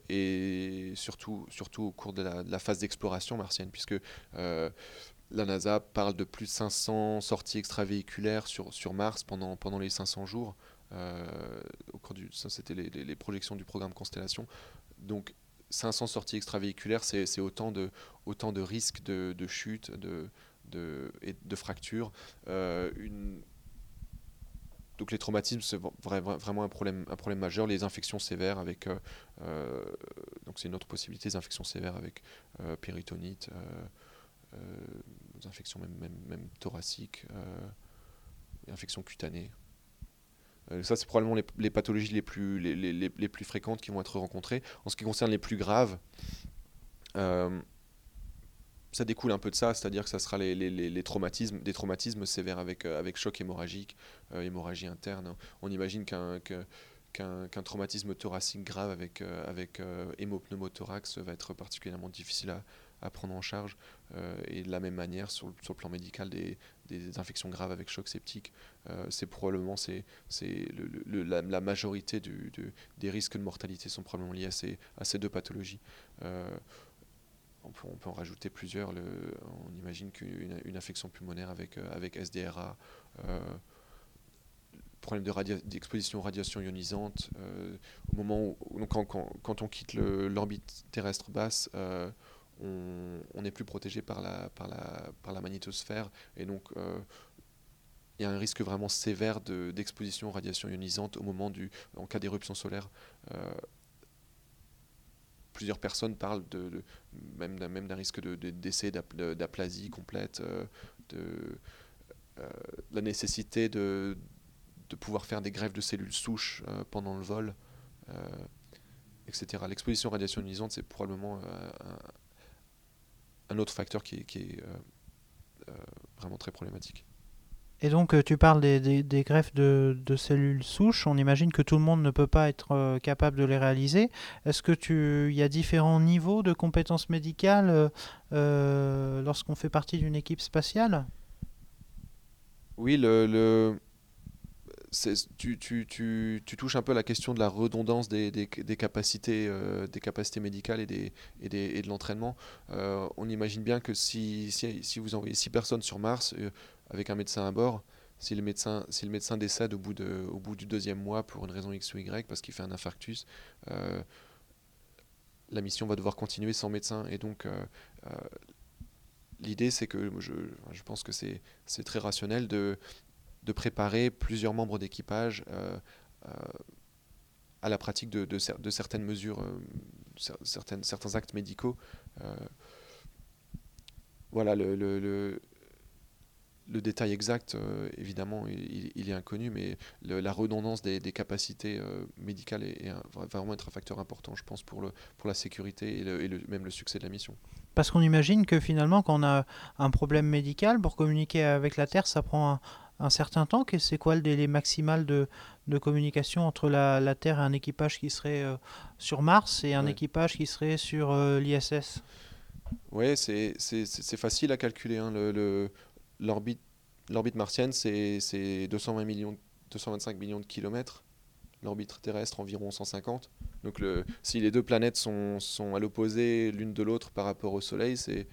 et surtout, surtout au cours de la, phase d'exploration martienne, puisque la NASA parle de plus de 500 sorties extravéhiculaires sur, sur Mars pendant, pendant les 500 jours. au ça, c'était les, les, projections du programme Constellation. Donc, 500 sorties extravéhiculaires, c'est autant de, risques de, de et de fractures. une, donc les traumatismes, c'est vraiment un problème, majeur. Les infections sévères avec, euh, euh, donc c'est une autre possibilité, les infections sévères avec euh, péritonite, infections même, même, même thoraciques, infections cutanées. Ça, c'est probablement les, pathologies les plus, les, les, les, plus fréquentes qui vont être rencontrées. En ce qui concerne les plus graves, ça découle un peu de ça, c'est-à-dire que ça sera les, traumatismes, des traumatismes sévères avec, euh, avec choc hémorragique, euh, hémorragie interne. On imagine qu'un traumatisme thoracique grave avec, euh, avec hémopneumothorax va être particulièrement difficile à, à prendre en charge. et de la même manière, sur le, le plan médical, des, infections graves avec choc septique, c'est probablement c'est, le, la, majorité des risques de mortalité sont probablement liés à ces, à ces deux pathologies on peut, on peut, en rajouter plusieurs. Le, on imagine qu'une une affection pulmonaire avec, euh, avec SDRA, euh, problème d'exposition aux radiations ionisantes, euh, au moment où, donc quand, quand, quand, on quitte l'orbite terrestre basse, euh, on n'est plus protégé par la, par, la, par la magnétosphère, et donc il y a un risque vraiment sévère d'exposition aux radiations ionisantes au moment du, en cas d'éruption solaire plusieurs personnes parlent de, même d'un risque de, d'aplasie complète, euh, de euh, la nécessité de, de pouvoir faire des greffes de cellules souches euh, pendant le vol, etc. L'exposition aux radiations ionisantes, c'est probablement un, un, autre facteur qui est, qui est vraiment très problématique. Et donc, euh, tu parles des, des, greffes de, de, cellules souches. On imagine que tout le monde ne peut pas être euh, capable de les réaliser. Est-ce que tu, y a différents niveaux de compétences médicales euh, lorsqu'on fait partie d'une équipe spatiale? Oui, le, le... Tu, touches un peu à la question de la redondance des, des capacités, médicales et, de l'entraînement. on imagine bien que si, vous envoyez six personnes sur Mars, avec un médecin à bord. Si le médecin, décède au bout, du deuxième mois pour une raison X ou Y, parce qu'il fait un infarctus, euh, la mission va devoir continuer sans médecin. Et donc, euh, euh, l'idée, c'est que je, pense que c'est très rationnel de, de préparer plusieurs membres d'équipage à la pratique de, certaines mesures, certaines, certains actes médicaux. voilà, le, détail exact, euh, évidemment, il, est inconnu, mais la redondance des, capacités euh, médicales est, va vraiment être un facteur important, je pense, pour, la sécurité et, même le succès de la mission. Parce qu'on imagine que finalement, quand on a un problème médical, pour communiquer avec la Terre, ça prend un, certain temps. C'est quoi le délai maximal de, de communication entre la, Terre et un équipage qui serait euh, sur Mars et un équipage qui serait sur l'ISS Oui, c'est facile à calculer. Hein, le l'orbite martienne, c'est 220 millions, 225 millions de kilomètres. L'orbite terrestre, environ 150. Donc le, si les deux planètes sont, sont à l'opposé l'une de l'autre par rapport au Soleil, c'est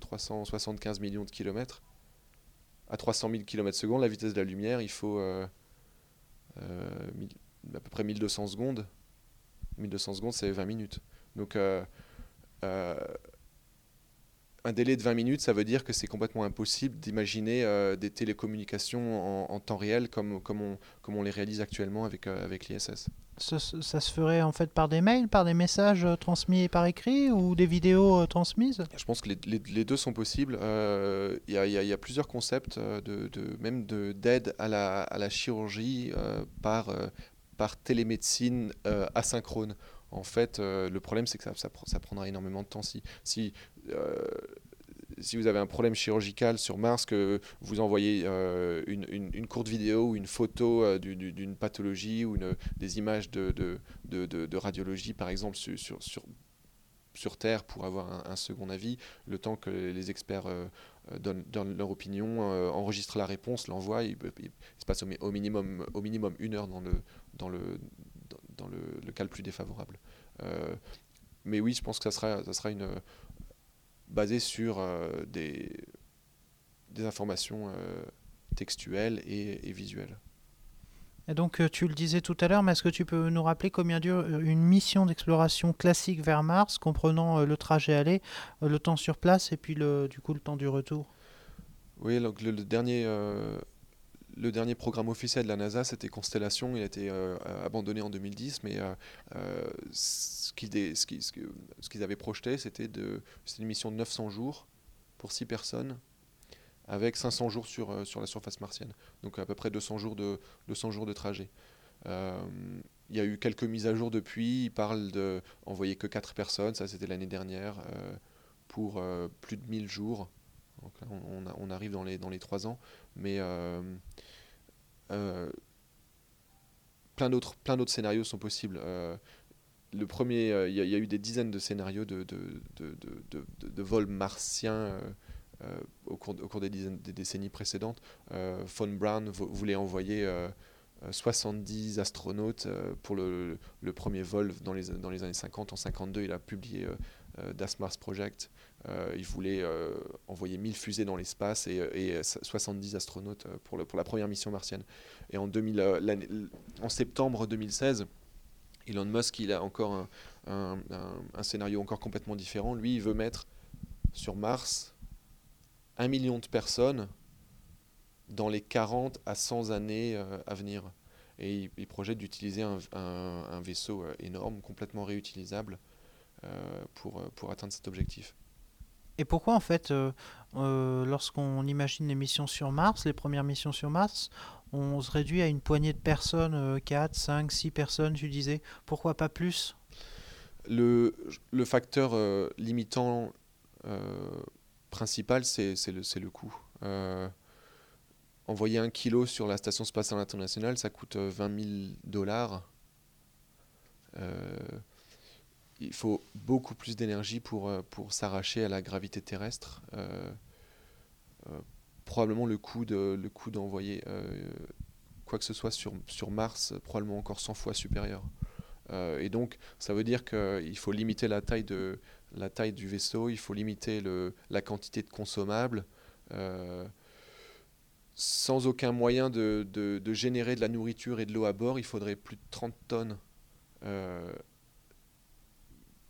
375 euh, millions de kilomètres. À 300 000 km secondes, la vitesse de la lumière, il faut euh, euh, à peu près 1200 secondes. 1200 secondes, c'est 20 minutes. Donc un délai de 20 minutes, ça veut dire que c'est complètement impossible d'imaginer euh, des télécommunications en, temps réel comme, comme, on, comme on les réalise actuellement avec, euh, avec l'ISS. Ça, ça, se ferait en fait par des mails, par des messages euh, transmis par écrit ou des vidéos transmises? Je pense que les, les, deux sont possibles. Il y, y, a plusieurs concepts, de, de, même d'aide à la, à la chirurgie par, par télémédecine asynchrone. En fait, le problème, c'est que ça, ça, ça, prendra énormément de temps. Si, si si vous avez un problème chirurgical sur Mars, que vous envoyez euh, une, courte vidéo ou une photo euh, d'une pathologie ou des images de, radiologie, par exemple, sur, Terre pour avoir un, second avis, le temps que les experts donnent, leur opinion, enregistrent la réponse, l'envoient, il, se passe au, minimum, une heure dans le, dans cas le plus défavorable. mais oui, je pense que ça sera, ça sera une basé sur euh, des, des, informations euh, textuelles et, visuelles. Et donc, euh, tu le disais tout à l'heure, mais est-ce que tu peux nous rappeler combien dure une mission d'exploration classique vers Mars, comprenant le trajet aller, le temps sur place et puis le, du coup le temps du retour? Oui, donc le, dernier, le dernier programme officiel de la NASA, c'était Constellation. Il a été abandonné en 2010, mais ce qu'ils ce ce avaient projeté, c'était une mission de 900 jours pour 6 personnes avec 500 jours sur, euh, la surface martienne. Donc à peu près 200 jours de, 200 jours de trajet. Euh, il y a eu quelques mises à jour depuis. Il parle d'envoyer que 4 personnes, ça c'était l'année dernière, euh, pour plus de 1000 jours. On, arrive dans les, dans les 3 ans. Mais plein d'autres plein d'autres scénarios sont possibles. le premier, il y, a eu des dizaines de scénarios de, de, de, de, de vols martiens euh, au cours, au, cours, des, décennies précédentes, euh, Von Braun voulait envoyer 70 euh, astronautes pour le, le, premier vol dans les, dans les années 50. En 52, il a publié Das Mars Project. Il voulait envoyer 1000 fusées dans l'espace et, et, 70 astronautes pour, la première mission martienne. Et en, 2000, en septembre 2016, Elon Musk, il a encore un, scénario encore complètement différent. Lui, il veut mettre sur Mars un million de personnes dans les 40 à 100 années euh, à venir. Et il, projette d'utiliser un, vaisseau euh, énorme, complètement réutilisable, euh, pour atteindre cet objectif. Et pourquoi en fait, lorsqu'on imagine les missions sur Mars, les premières missions sur Mars, on se réduit à une poignée de personnes, 4, 5, 6 personnes, tu disais, pourquoi pas plus? Le, le, facteur limitant principal, c'est le, le coût. Euh, envoyer un kilo sur la station spatiale internationale, ça coûte 20 euh, 000 dollars. Euh, il faut beaucoup plus d'énergie pour, pour s'arracher à la gravité terrestre. probablement le coût de d'envoyer quoi que ce soit sur, sur Mars, probablement encore 100 fois supérieur. et donc, ça veut dire qu'il faut limiter la taille de, la taille du vaisseau, il faut limiter le, la quantité de consommables. Euh, sans aucun moyen de, de, générer de la nourriture et de l'eau à bord, il faudrait plus de 30 tonnes euh,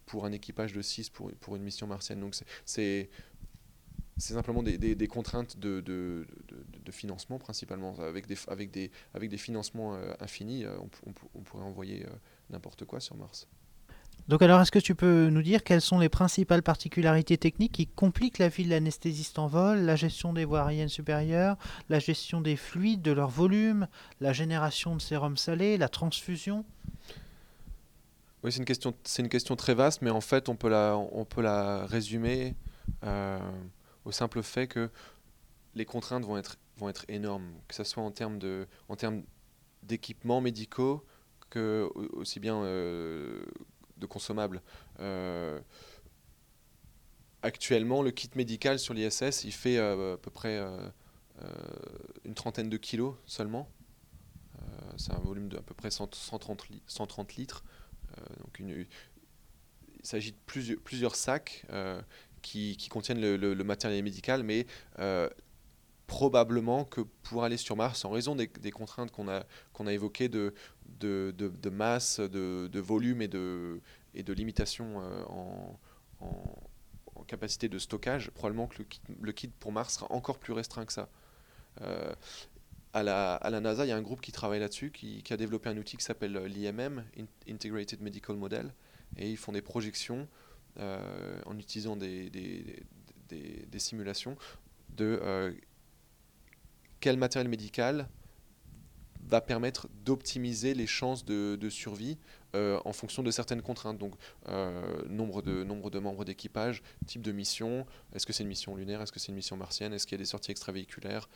pour un équipage de 6 pour, pour une mission martienne. Donc c'est simplement des, des, contraintes de, de, financement principalement. Avec des, avec des, avec des financements euh, infinis, on, on, pourrait envoyer n'importe quoi sur Mars. Donc alors, est-ce que tu peux nous dire quelles sont les principales particularités techniques qui compliquent la vie de l'anesthésiste en vol, la gestion des voies aériennes supérieures, la gestion des fluides, de leur volume, la génération de sérum salé, la transfusion? Oui, c'est une, question, c'est une question très vaste, mais en fait, on peut la, on peut la résumer euh, au simple fait que les contraintes vont être, vont être énormes, que ce soit en termes, de, en termes d'équipements médicaux, que aussi bien euh, de consommables. Euh, actuellement, le kit médical sur l'ISS, il fait à peu près une trentaine de kilos seulement. c'est un volume de à peu près 130, 130 litres. Une, il s'agit de plusieurs, plusieurs sacs qui, qui, contiennent le, matériel médical, mais probablement que pour aller sur Mars, en raison des, contraintes qu'on a, qu'on a évoquées de, masse, de, volume et de, et de limitation euh, en, capacité de stockage, probablement que le kit, le kit, pour Mars sera encore plus restreint que ça. Euh, à, la, NASA, il y a un groupe qui travaille là-dessus, qui, a développé un outil qui s'appelle euh, l'IMM, Integrated Medical Model, et ils font des projections euh, en utilisant des, simulations de euh, quel matériel médical va permettre d'optimiser les chances de, survie en fonction de certaines contraintes. Donc, nombre, de, membres d'équipage, type de mission, est-ce que c'est une mission lunaire, est-ce que c'est une mission martienne, est-ce qu'il y a des sorties extravéhiculaires,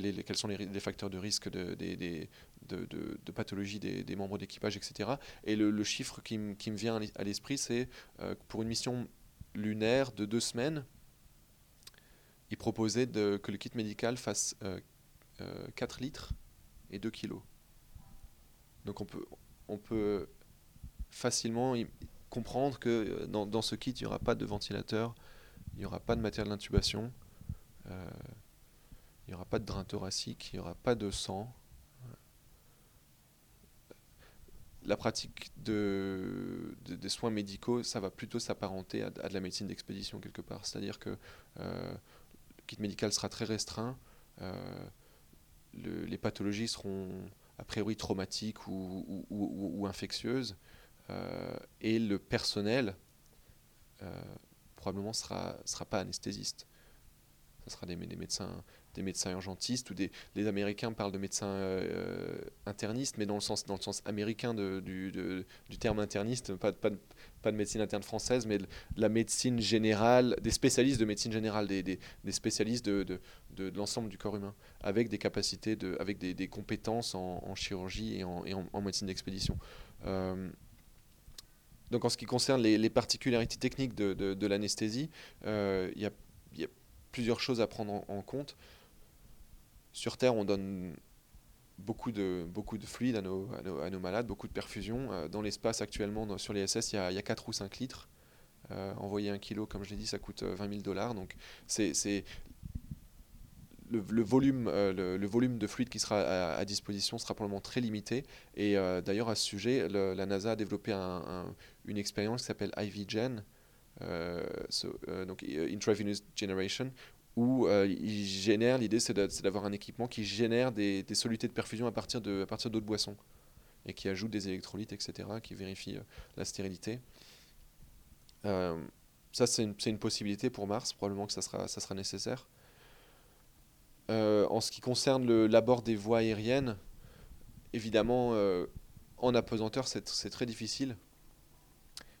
quels sont les, facteurs de risque de, pathologie des, membres d'équipage, etc. Et le, chiffre qui, me vient à l'esprit, c'est euh, pour une mission lunaire de deux semaines, il proposait que le kit médical fasse euh, 4 euh, litres et 2 kilos. Donc on peut, facilement comprendre que euh, dans, dans, ce kit, il n'y aura pas de ventilateur, il n'y aura pas de matériel d'intubation, n'y aura pas de drain thoracique, il n'y aura pas de sang. la pratique de, des soins médicaux, ça va plutôt s'apparenter à, de la médecine d'expédition quelque part. C'est-à-dire que le kit médical sera très restreint, les pathologies seront a priori traumatiques ou, infectieuses, et le personnel probablement sera, sera pas anesthésiste. Ce sera des, médecins, des médecins urgentistes ou des les Américains parlent de médecins euh, internistes, mais dans le sens, américain du, terme interniste, pas, de médecine interne française, mais la médecine générale, des spécialistes de médecine générale, des, spécialistes de, l'ensemble du corps humain, avec des capacités, avec des, compétences en, chirurgie et en, médecine d'expédition. Euh, donc en ce qui concerne les, particularités techniques de, l'anesthésie, euh, il y, a, plusieurs choses à prendre en, compte. Sur Terre, on donne beaucoup de, beaucoup de fluide à nos, malades, beaucoup de perfusions. Euh, dans l'espace actuellement, sur les SS, il y a, y a 4 ou 5 litres. Euh, envoyer un kilo, comme je l'ai dit, ça coûte 20 000 dollars. Donc c'est le, volume, euh, de fluide qui sera à, disposition sera probablement très limité. Et euh, d'ailleurs, à ce sujet, la NASA a développé une expérience qui s'appelle IVGen, euh, Intravenous Generation, où il génère, l'idée c'est d'avoir un équipement qui génère des, solutés de perfusion à partir d'autres boissons et qui ajoute des électrolytes, etc., qui vérifie la stérilité. ça, c'est une, une, possibilité pour Mars, probablement que ça sera, ça sera nécessaire. Euh, en ce qui concerne l'abord des voies aériennes, évidemment, euh, en apesanteur, c'est très difficile.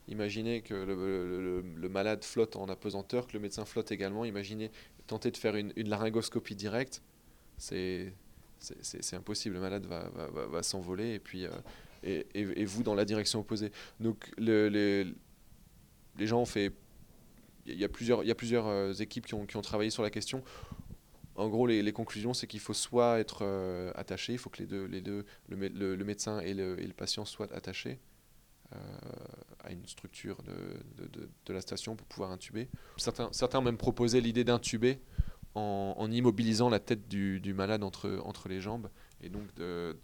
Imaginez que le, malade flotte en apesanteur, que le médecin flotte également. Imaginez tenter de faire une, laryngoscopie directe. C'est impossible. Le malade va, s'envoler euh, et, et, vous dans la direction opposée. Donc les, gens ont fait. Il y a plusieurs, plusieurs équipes qui ont, travaillé sur la question en gros, les, conclusions, c'est qu'il faut soit être euh, attaché, il faut que les deux, les deux le, médecin et le, patient soient attachés euh, à une structure de, de, la station pour pouvoir intuber. Certains, certains ont même proposé l'idée d'intuber en, immobilisant la tête du, malade entre, entre les jambes et donc de,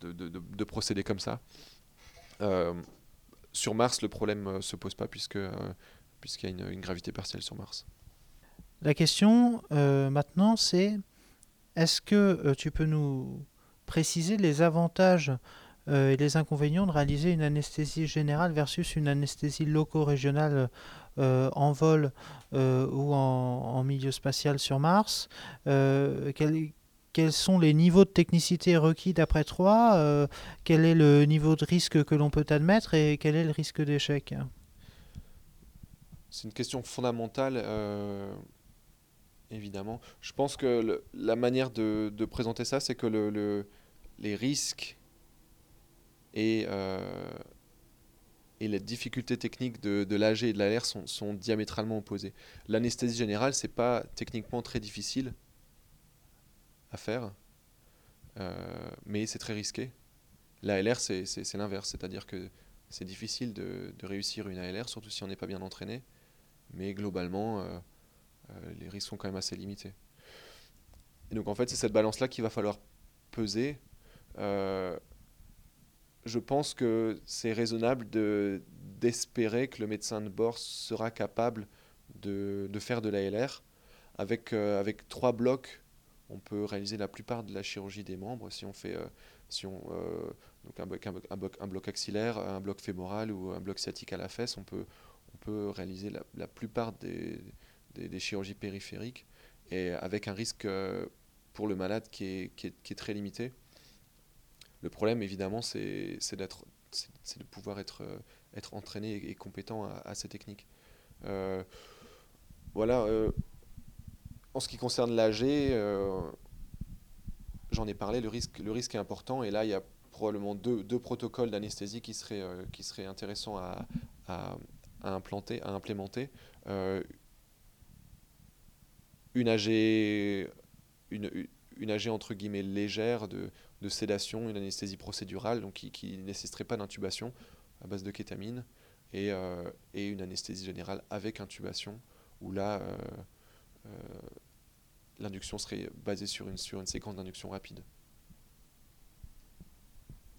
de procéder comme ça. Euh, sur Mars, le problème ne se pose pas puisque puisqu'il y a une, gravité partielle sur Mars. La question euh, maintenant, c'est est-ce que euh, tu peux nous préciser les avantages euh, et les inconvénients de réaliser une anesthésie générale versus une anesthésie loco-régionale en vol ou en, milieu spatial sur Mars quels, sont les niveaux de technicité requis d'après toi Quel est le niveau de risque que l'on peut admettre et quel est le risque d'échec? C'est une question fondamentale évidemment. Je pense que la manière de, présenter ça, c'est que le, les risques et, euh, et les difficultés techniques de, de l'AG et de l'AR sont, diamétralement opposées. L'anesthésie générale, c'est pas techniquement très difficile à faire, euh, mais c'est très risqué. L'ALR, c'est l'inverse, c'est-à-dire que c'est difficile de, réussir une ALR, surtout si on n'est pas bien entraîné, mais globalement... Euh, les risques sont quand même assez limités. Donc en fait, c'est cette balance-là qu'il va falloir peser. Euh, je pense que c'est raisonnable d'espérer que le médecin de bord sera capable de, de faire de l'ALR. Avec, euh, avec trois blocs, on peut réaliser la plupart de la chirurgie des membres. Si on fait si on, donc un, bloc, un, bloc, un, bloc, axillaire, un bloc fémoral ou un bloc sciatique à la fesse, on peut, on peut réaliser la, la plupart des, des, chirurgies périphériques, et avec un risque euh, pour le malade qui est, qui est, qui est très limité. Le problème, évidemment, c'est de pouvoir être, euh, être entraîné et, compétent à, ces techniques. Euh, voilà. en ce qui concerne l'AG, j'en ai parlé, le risque, le risque est important. Et là, il y a probablement deux, deux protocoles d'anesthésie qui seraient, qui seraient intéressants à, à, à, implanter, à implémenter une AG, une, une AG entre guillemets légère de, de, sédation, une anesthésie procédurale, donc qui, ne nécessiterait pas d'intubation à base de kétamine, et, euh, une anesthésie générale avec intubation, où là, euh, euh, l'induction serait basée sur une, sur une séquence d'induction rapide.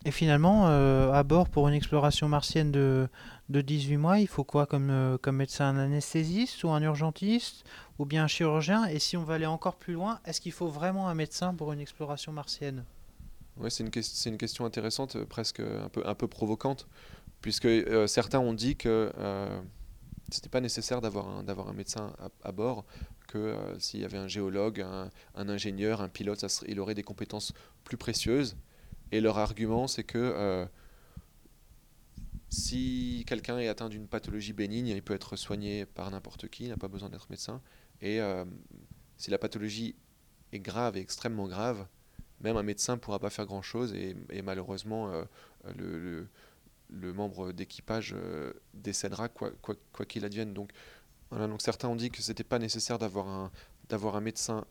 Et finalement, à bord, pour une exploration martienne de, de 18 mois, il faut quoi comme, comme médecin? Un anesthésiste ou un urgentiste ou bien un chirurgien? Et si on va aller encore plus loin, est-ce qu'il faut vraiment un médecin pour une exploration martienne? Ouais, c'est une, question intéressante, presque un peu, un peu provocante, puisque certains ont dit que ce n'était pas nécessaire d'avoir un, médecin à, bord, que euh, s'il y avait un géologue, un, ingénieur, un pilote, il aurait des compétences plus précieuses. Et leur argument, c'est que euh, si quelqu'un est atteint d'une pathologie bénigne, il peut être soigné par n'importe qui, il n'a pas besoin d'être médecin. Et euh, si la pathologie est grave et extrêmement grave, même un médecin ne pourra pas faire grand-chose et, malheureusement, le le membre d'équipage euh, décédera quoi qu'il advienne. Donc, certains ont dit que c'était pas nécessaire d'avoir un, médecin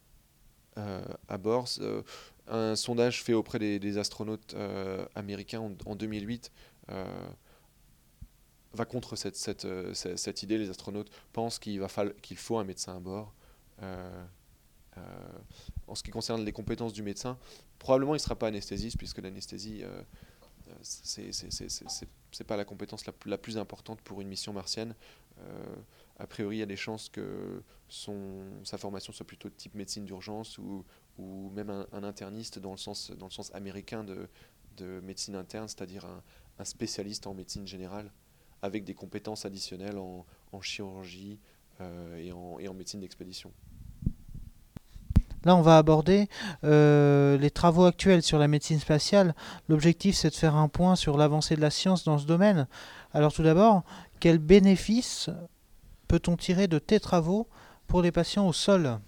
euh, à bord. Euh, un sondage fait auprès des, astronautes américains en, 2008 va contre cette, idée. Les astronautes pensent qu'il faut un médecin à bord. En ce qui concerne les compétences du médecin, probablement il ne sera pas anesthésiste puisque l'anesthésie c'est pas la compétence la, plus importante pour une mission martienne. Euh, a priori, il y a des chances que son, sa formation soit plutôt de type médecine d'urgence ou, ou même un, interniste dans le sens, dans le sens américain de, de médecine interne, c'est-à-dire un, spécialiste en médecine générale avec des compétences additionnelles en, chirurgie euh, et en médecine d'expédition. Là, on va aborder euh, les travaux actuels sur la médecine spatiale. L'objectif, c'est de faire un point sur l'avancée de la science dans ce domaine. Alors tout d'abord, quels bénéfices peut-on tirer de tes travaux pour les patients au sol?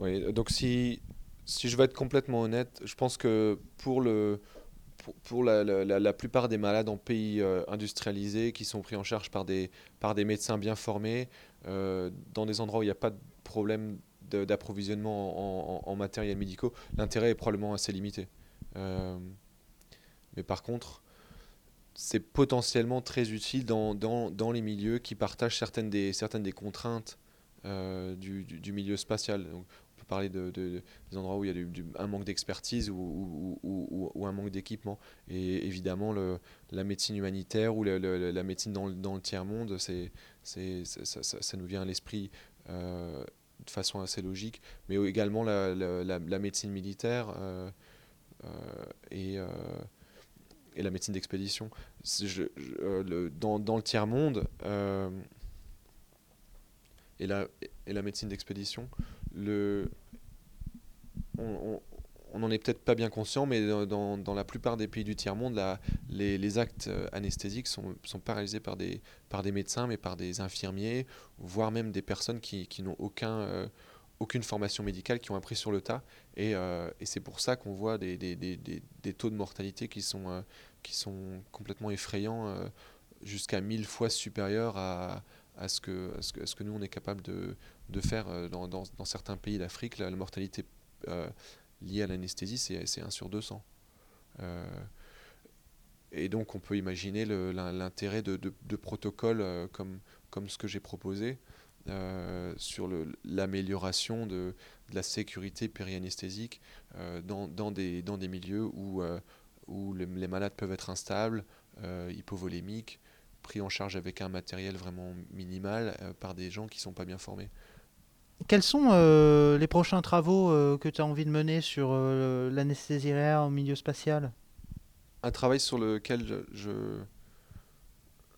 Oui, donc si, si je veux être complètement honnête, je pense que pour la, plupart des malades en pays euh, industrialisés qui sont pris en charge par des, par des médecins bien formés, euh, dans des endroits où il n'y a pas de problème d'approvisionnement en, matériel médicaux, l'intérêt est probablement assez limité. Euh, mais par contre, c'est potentiellement très utile dans, les milieux qui partagent certaines des, contraintes euh, du, milieu spatial. On peut parler de, de, des endroits où il y a un manque d'expertise ou, un manque d'équipement. Et évidemment, la médecine humanitaire ou la médecine dans, le tiers-monde, ça, nous vient à l'esprit euh, de façon assez logique, mais également la, médecine militaire euh, euh, et, euh, et, la médecine d'expédition. dans, le tiers-monde et, la, et la médecine d'expédition, on n'en est peut-être pas bien conscient, mais dans, la plupart des pays du tiers-monde, les, les, actes euh, anesthésiques sont, sont pas réalisés par des, par des médecins, mais par des infirmiers, voire même des personnes qui, n'ont euh, aucune formation médicale, qui ont appris sur le tas. Et, euh, c'est pour ça qu'on voit des, taux de mortalité qui sont, complètement effrayants, jusqu'à mille fois supérieurs à, ce que, nous, on est capable de, faire dans, certains pays d'Afrique. La, mortalité lié à l'anesthésie, c'est 1 sur 200. Euh, et donc on peut imaginer l'intérêt de, de, protocoles euh, comme, ce que j'ai proposé euh, sur l'amélioration de, la sécurité périanesthésique dans, dans, des, dans milieux où, les, malades peuvent être instables, hypovolémiques, pris en charge avec un matériel vraiment minimal par des gens qui ne sont pas bien formés. Quels sont euh, les prochains travaux euh, que tu as envie de mener sur euh, l'anesthésie réelle au milieu spatial? Un travail sur lequel je,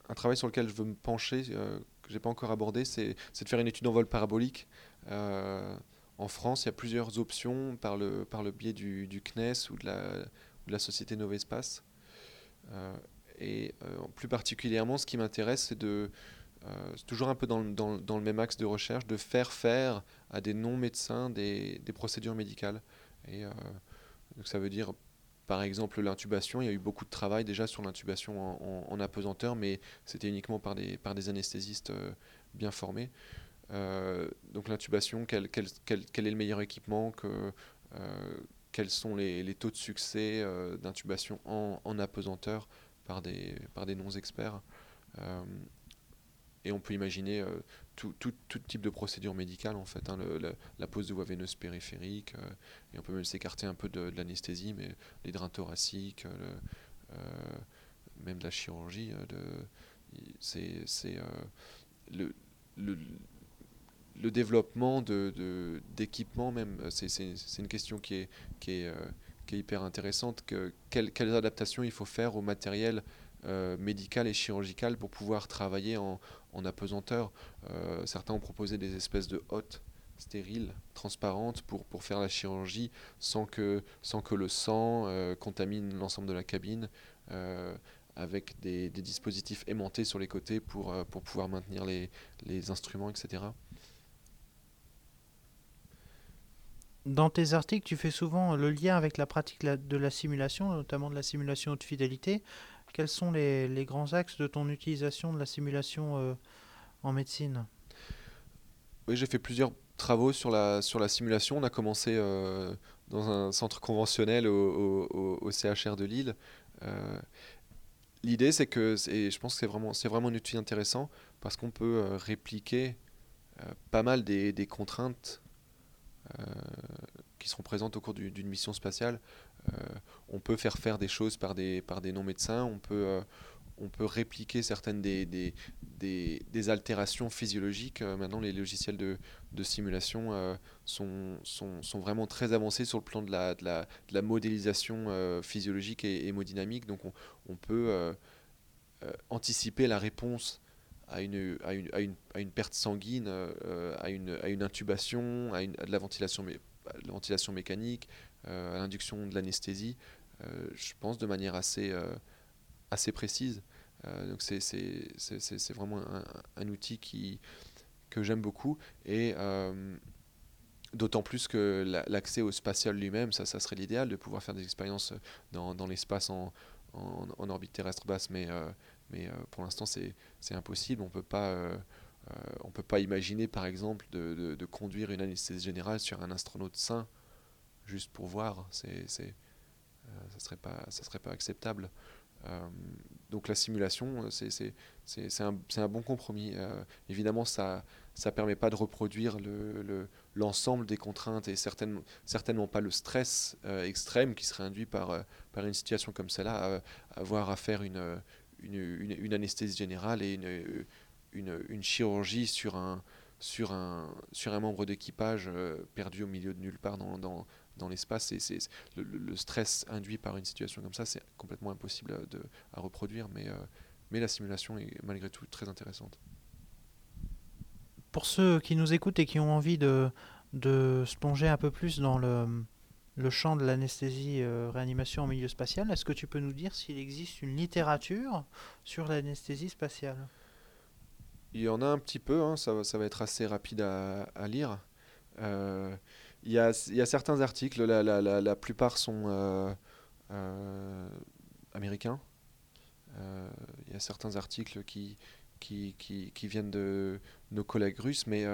un travail sur lequel je veux me pencher que j'ai pas encore abordé, c'est de faire une étude en vol parabolique. en France, il y a plusieurs options par le, par le biais du, du CNES ou de la, de la société Novespace. et plus particulièrement, ce qui m'intéresse, c'est de euh, toujours un peu dans, le même axe de recherche, de faire faire à des non-médecins des, des, procédures médicales. Et euh, ça veut dire, par exemple, l'intubation. Il y a eu beaucoup de travail déjà sur l'intubation en, apesanteur, mais c'était uniquement par des, anesthésistes euh, bien formés. donc l'intubation, quel, est le meilleur équipement que, Quels sont les, taux de succès d'intubation en, en, apesanteur par des, par des non-experts et on peut imaginer tout, tout, tout, type de procédure médicale en fait, hein, la pose de voie veineuse périphérique, et on peut même s'écarter un peu de, l'anesthésie, mais les drains thoraciques, même de la chirurgie, c'est le, le, le développement d'équipements de, même, c'est une question qui est, qui est, euh, qui est hyper intéressante. Que, quelles, adaptations il faut faire au matériel euh, médical et chirurgical pour pouvoir travailler en, en apesanteur euh, Certains ont proposé des espèces de hottes stériles, transparentes, pour, pour faire la chirurgie sans que, sans que le sang contamine l'ensemble de la cabine avec des, des, dispositifs aimantés sur les côtés pour, pour pouvoir maintenir les, les instruments, etc. Dans tes articles, tu fais souvent le lien avec la pratique de la simulation, notamment de la simulation de fidélité. Quels sont les, grands axes de ton utilisation de la simulation euh, en médecine? Oui, j'ai fait plusieurs travaux sur la, sur la simulation. On a commencé euh, dans un centre conventionnel au, au, CHR de Lille. Euh, l'idée, c'est que, et je pense que c'est vraiment, vraiment un outil intéressant parce qu'on peut répliquer pas mal des, des contraintes qui seront présentes au cours d'une mission spatiale. Euh, on peut faire faire des choses par des, par des non-médecins, on peut euh, on peut répliquer certaines des, des, des, altérations physiologiques. maintenant, les logiciels de, de simulation sont, sont, sont, vraiment très avancés sur le plan de la, de la, modélisation physiologique et hémodynamique. Donc, on, peut anticiper la réponse à une, à une, à une, à une perte sanguine, euh, à, une, à une intubation, à, une, de la ventilation, la ventilation mécanique, euh, à l'induction de l'anesthésie, euh, je pense de manière assez, assez précise. donc c'est vraiment un, outil qui, que j'aime beaucoup. Et D'autant plus que l'accès au spatial lui-même, ça, ça serait l'idéal de pouvoir faire des expériences dans, dans l'espace en, en, orbite terrestre basse, mais mais euh, pour l'instant, c'est impossible. On euh, euh, ne peut pas imaginer, par exemple, de, conduire une anesthésie générale sur un astronaute sain, juste pour voir. C'est, c'est, ça ne serait, pas, ça serait pas acceptable. donc la simulation, c'est, c'est, c'est, un, un, bon compromis. évidemment, ça ne permet pas de reproduire le, le, l'ensemble des contraintes et certainement, pas le stress extrême qui serait induit par, par une situation comme celle-là, avoir à faire une une, une, anesthésie générale et une, une, chirurgie sur un, sur un, sur un membre d'équipage euh, perdu au milieu de nulle part dans l'espace. C'est, le, le, stress induit par une situation comme ça, c'est complètement impossible à, de, à reproduire, mais, euh, mais la simulation est malgré tout très intéressante. Pour ceux qui nous écoutent et qui ont envie de, de se plonger un peu plus dans le, le champ de l'anesthésie euh, réanimation en milieu spatial. Est-ce que tu peux nous dire s'il existe une littérature sur l'anesthésie spatiale? Il y en a un petit peu, hein, ça, va, ça, va, être assez rapide à, à lire. Euh, il, y a, certains articles, la, plupart sont euh, euh américains. Euh, il y a certains articles qui, viennent de nos collègues russes, mais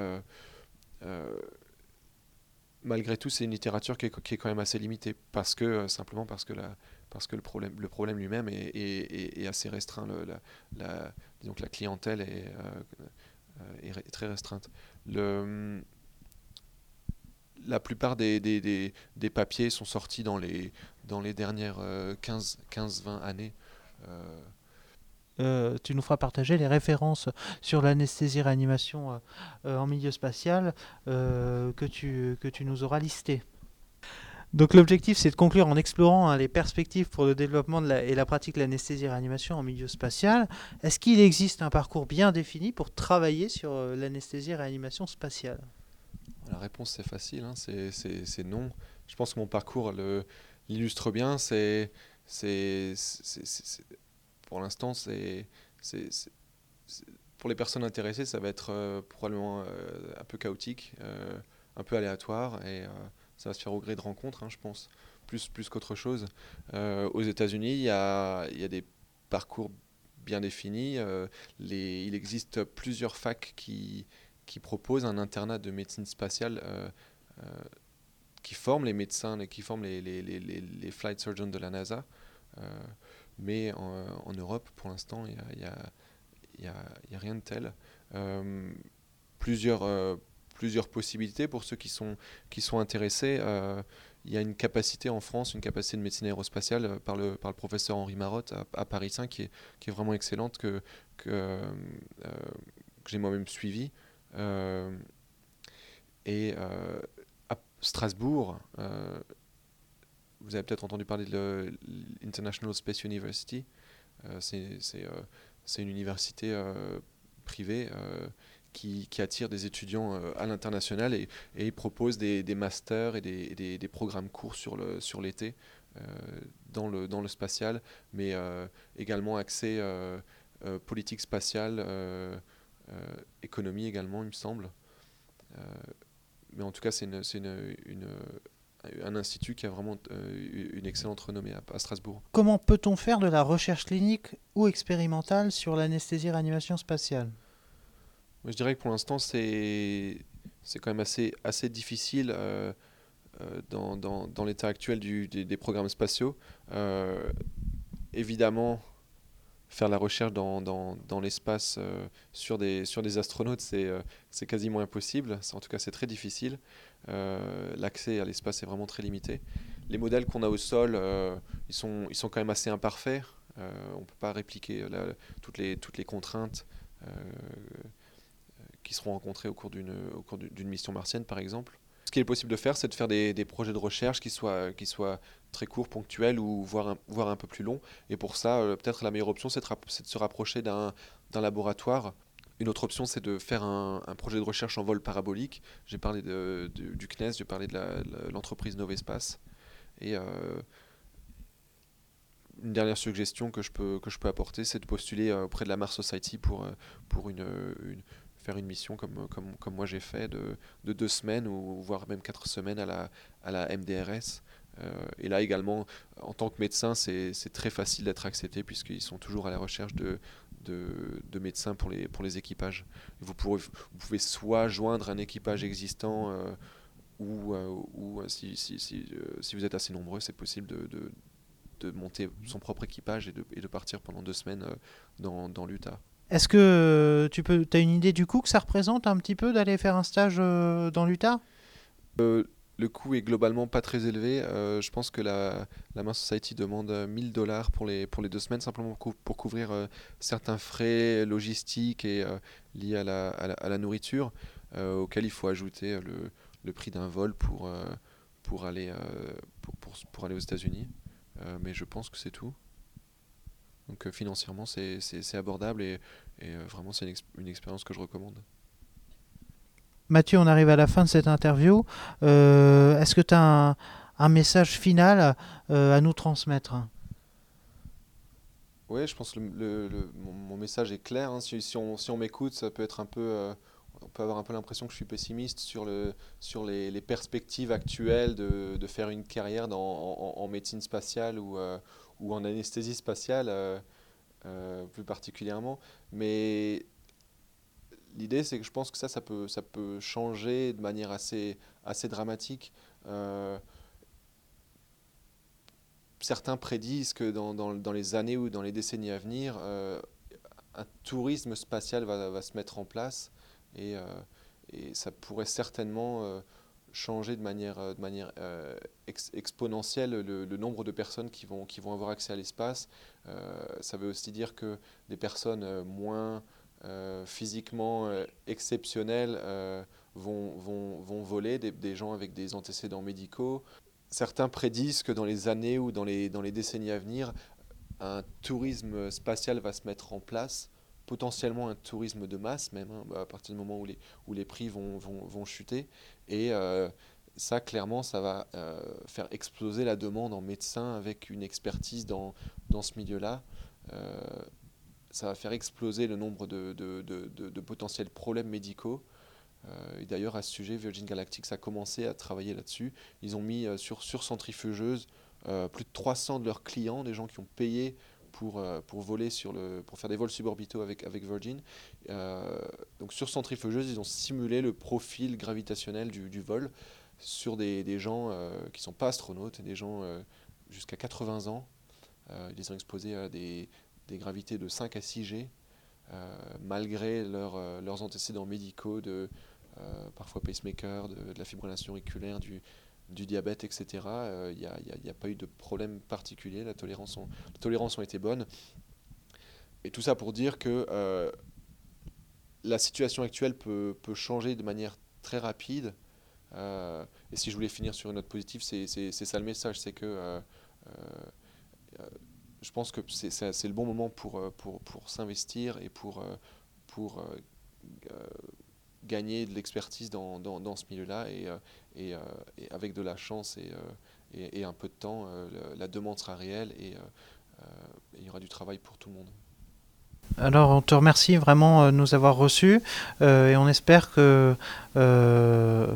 malgré tout, c'est une littérature qui est, quand même assez limitée, parce que, simplement parce que, le problème, lui-même est, assez restreint. Le, la, clientèle est, très restreinte. Le, la plupart des, papiers sont sortis dans les, dans les dernières 15-20 euh, années. Euh, euh, tu nous feras partager les références sur l'anesthésie-réanimation en milieu spatial que, tu, nous auras listées. Donc l'objectif c'est de conclure en explorant hein, les perspectives pour le développement et la pratique de l'anesthésie-réanimation en milieu spatial. Est-ce qu'il existe un parcours bien défini pour travailler sur l'anesthésie-réanimation spatiale? La réponse c'est facile, hein, c'est non. Je pense que mon parcours l'illustre bien. Pour l'instant, pour les personnes intéressées, ça va être euh, probablement euh, un peu chaotique, euh, un peu aléatoire, et ça va se faire au gré de rencontres, hein, je pense, plus, qu'autre chose. aux États-Unis, il y a, des parcours bien définis. Il existe plusieurs facs qui, qui proposent un internat de médecine spatiale qui forment les médecins, qui forment les, les, les, les flight surgeons de la NASA. Mais en, Europe, pour l'instant, il n'y a, y a, y a, rien de tel. plusieurs, plusieurs possibilités pour ceux qui sont, qui sont intéressés. il y a une capacité en France, une capacité de médecine aérospatiale par le, par le professeur Henri Marotte à, Paris 5 qui est, qui est vraiment excellente, que, que, que j'ai moi-même suivi. Et à Strasbourg, vous avez peut-être entendu parler de l'International Space University. Euh, euh, c'est une université euh, privée qui, attire des étudiants à l'international et, et ils proposent des, masters et des, programmes courts sur l'été dans, le, spatial, mais également accès politique spatiale, économie également, il me semble. mais en tout cas, c'est une, une, une un institut qui a vraiment euh, une excellente renommée à, Strasbourg. Comment peut-on faire de la recherche clinique ou expérimentale sur l'anesthésie-réanimation spatiale? Je dirais que pour l'instant, c'est quand même assez, assez difficile euh, euh, dans, dans, dans l'état actuel du, des, des, programmes spatiaux. évidemment, faire la recherche dans, dans, dans l'espace euh, sur, des, sur des astronautes, c'est euh, quasiment impossible. En tout cas, c'est très difficile. Euh, l'accès à l'espace est vraiment très limité. Les modèles qu'on a au sol, ils, sont, ils sont quand même assez imparfaits. on ne peut pas répliquer toutes, les, toutes les contraintes qui seront rencontrées au cours d'une mission martienne, par exemple. Ce qui est possible de faire, c'est de faire des, des, projets de recherche qui soient, qui soient très courts, ponctuels ou voire un, un peu plus longs. Et pour ça, euh, peut-être la meilleure option, c'est de, se rapprocher d'un laboratoire. Une autre option, c'est de faire un, un, projet de recherche en vol parabolique. J'ai parlé de, du CNES, j'ai parlé de l'entreprise Novespace. Et euh, une dernière suggestion que je peux, que je peux apporter, c'est de postuler euh, auprès de la Mars Society pour, pour une, faire une mission comme, comme, comme moi j'ai fait de, de, deux semaines ou voire même quatre semaines à la, à la MDRS. Euh, et là également, en tant que médecin, c'est très facile d'être accepté puisqu'ils sont toujours à la recherche de, de, de, médecins pour les, pour les équipages. Vous, pourrez, vous pouvez soit joindre un équipage existant euh, ou, euh, ou si, si, si, si, vous êtes assez nombreux, c'est possible de, de, de, monter son propre équipage et de, et partir pendant deux semaines dans, dans l'Utah. Est-ce que tu peux, as une idée du coût que ça représente un petit peu d'aller faire un stage dans l'Utah? Le coût est globalement pas très élevé. je pense que la, la Mars Society demande 1000 dollars pour les, pour les deux semaines, simplement pour, couvrir certains frais logistiques et liés à la, à la, nourriture, auquel il faut ajouter le, le prix d'un vol pour, pour, aller, pour, pour, aller aux États-Unis. mais je pense que c'est tout. Donc euh, financièrement, c'est abordable et, euh, vraiment, c'est une, expérience que je recommande. Mathieu, on arrive à la fin de cette interview. Euh, est-ce que tu as un, message final à nous transmettre? Oui, je pense que mon, message est clair. Hein. Si, on, m'écoute, ça peut être un peu on peut avoir un peu l'impression que je suis pessimiste sur, le, sur les, perspectives actuelles de, faire une carrière en, médecine spatiale ou, ou en anesthésie spatiale euh, euh, plus particulièrement. Mais l'idée, c'est que je pense que ça, ça peut, ça peut changer de manière assez, assez dramatique. Euh, certains prédisent que dans, dans, dans, les années ou dans les décennies à venir, un tourisme spatial va, va, se mettre en place et, et ça pourrait certainement changer de manière, euh, de manière euh, exponentielle le, nombre de personnes qui vont, qui vont avoir accès à l'espace. Euh, ça veut aussi dire que des personnes moins physiquement exceptionnelles vont, vont, vont, voler, des, gens avec des antécédents médicaux. Certains prédisent que dans les années ou dans les, dans les décennies à venir, un tourisme spatial va se mettre en place potentiellement un tourisme de masse même, hein, à partir du moment où les, où les prix vont, vont, vont chuter. Et euh, ça, clairement, ça va euh, faire exploser la demande en médecins avec une expertise dans, dans ce milieu-là. Euh, ça va faire exploser le nombre de, de, de, potentiels problèmes médicaux. et d'ailleurs, à ce sujet, Virgin Galactic a commencé à travailler là-dessus. Ils ont mis sur, sur centrifugeuse plus de 300 de leurs clients, des gens qui ont payé pour, euh, pour voler sur le, pour faire des vols suborbitaux avec, avec Virgin. Euh, donc sur centrifugeuse, ils ont simulé le profil gravitationnel du, vol sur des, des gens euh, qui ne sont pas astronautes, des gens jusqu'à 80 ans. ils les ont exposés à des, des, gravités de 5 à 6 G. malgré leurs antécédents médicaux de parfois pacemaker, de, la fibrillation auriculaire, du, diabète, etc. Il n'y a, pas eu de problème particulier, la tolérance, ont, les tolérances ont été bonnes. Et tout ça pour dire que la situation actuelle peut, peut, changer de manière très rapide. Euh, et si je voulais finir sur une note positive, c'est ça le message, c'est que euh, euh, je pense que c'est le bon moment pour, pour, pour s'investir et pour, pour gagner de l'expertise dans, dans, dans, ce milieu-là. Et, et, et, avec de la chance et, et un peu de temps, la demande sera réelle et il y aura du travail pour tout le monde. Alors on te remercie vraiment de nous avoir reçus euh, et on espère que euh,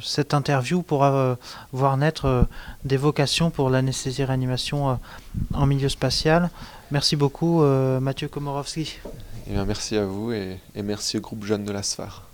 cette interview pourra euh, voir naître des vocations pour l'anesthésie-réanimation en milieu spatial. Merci beaucoup Mathieu Komorowski. Eh merci à vous et, et merci au groupe Jeune de la SFAR.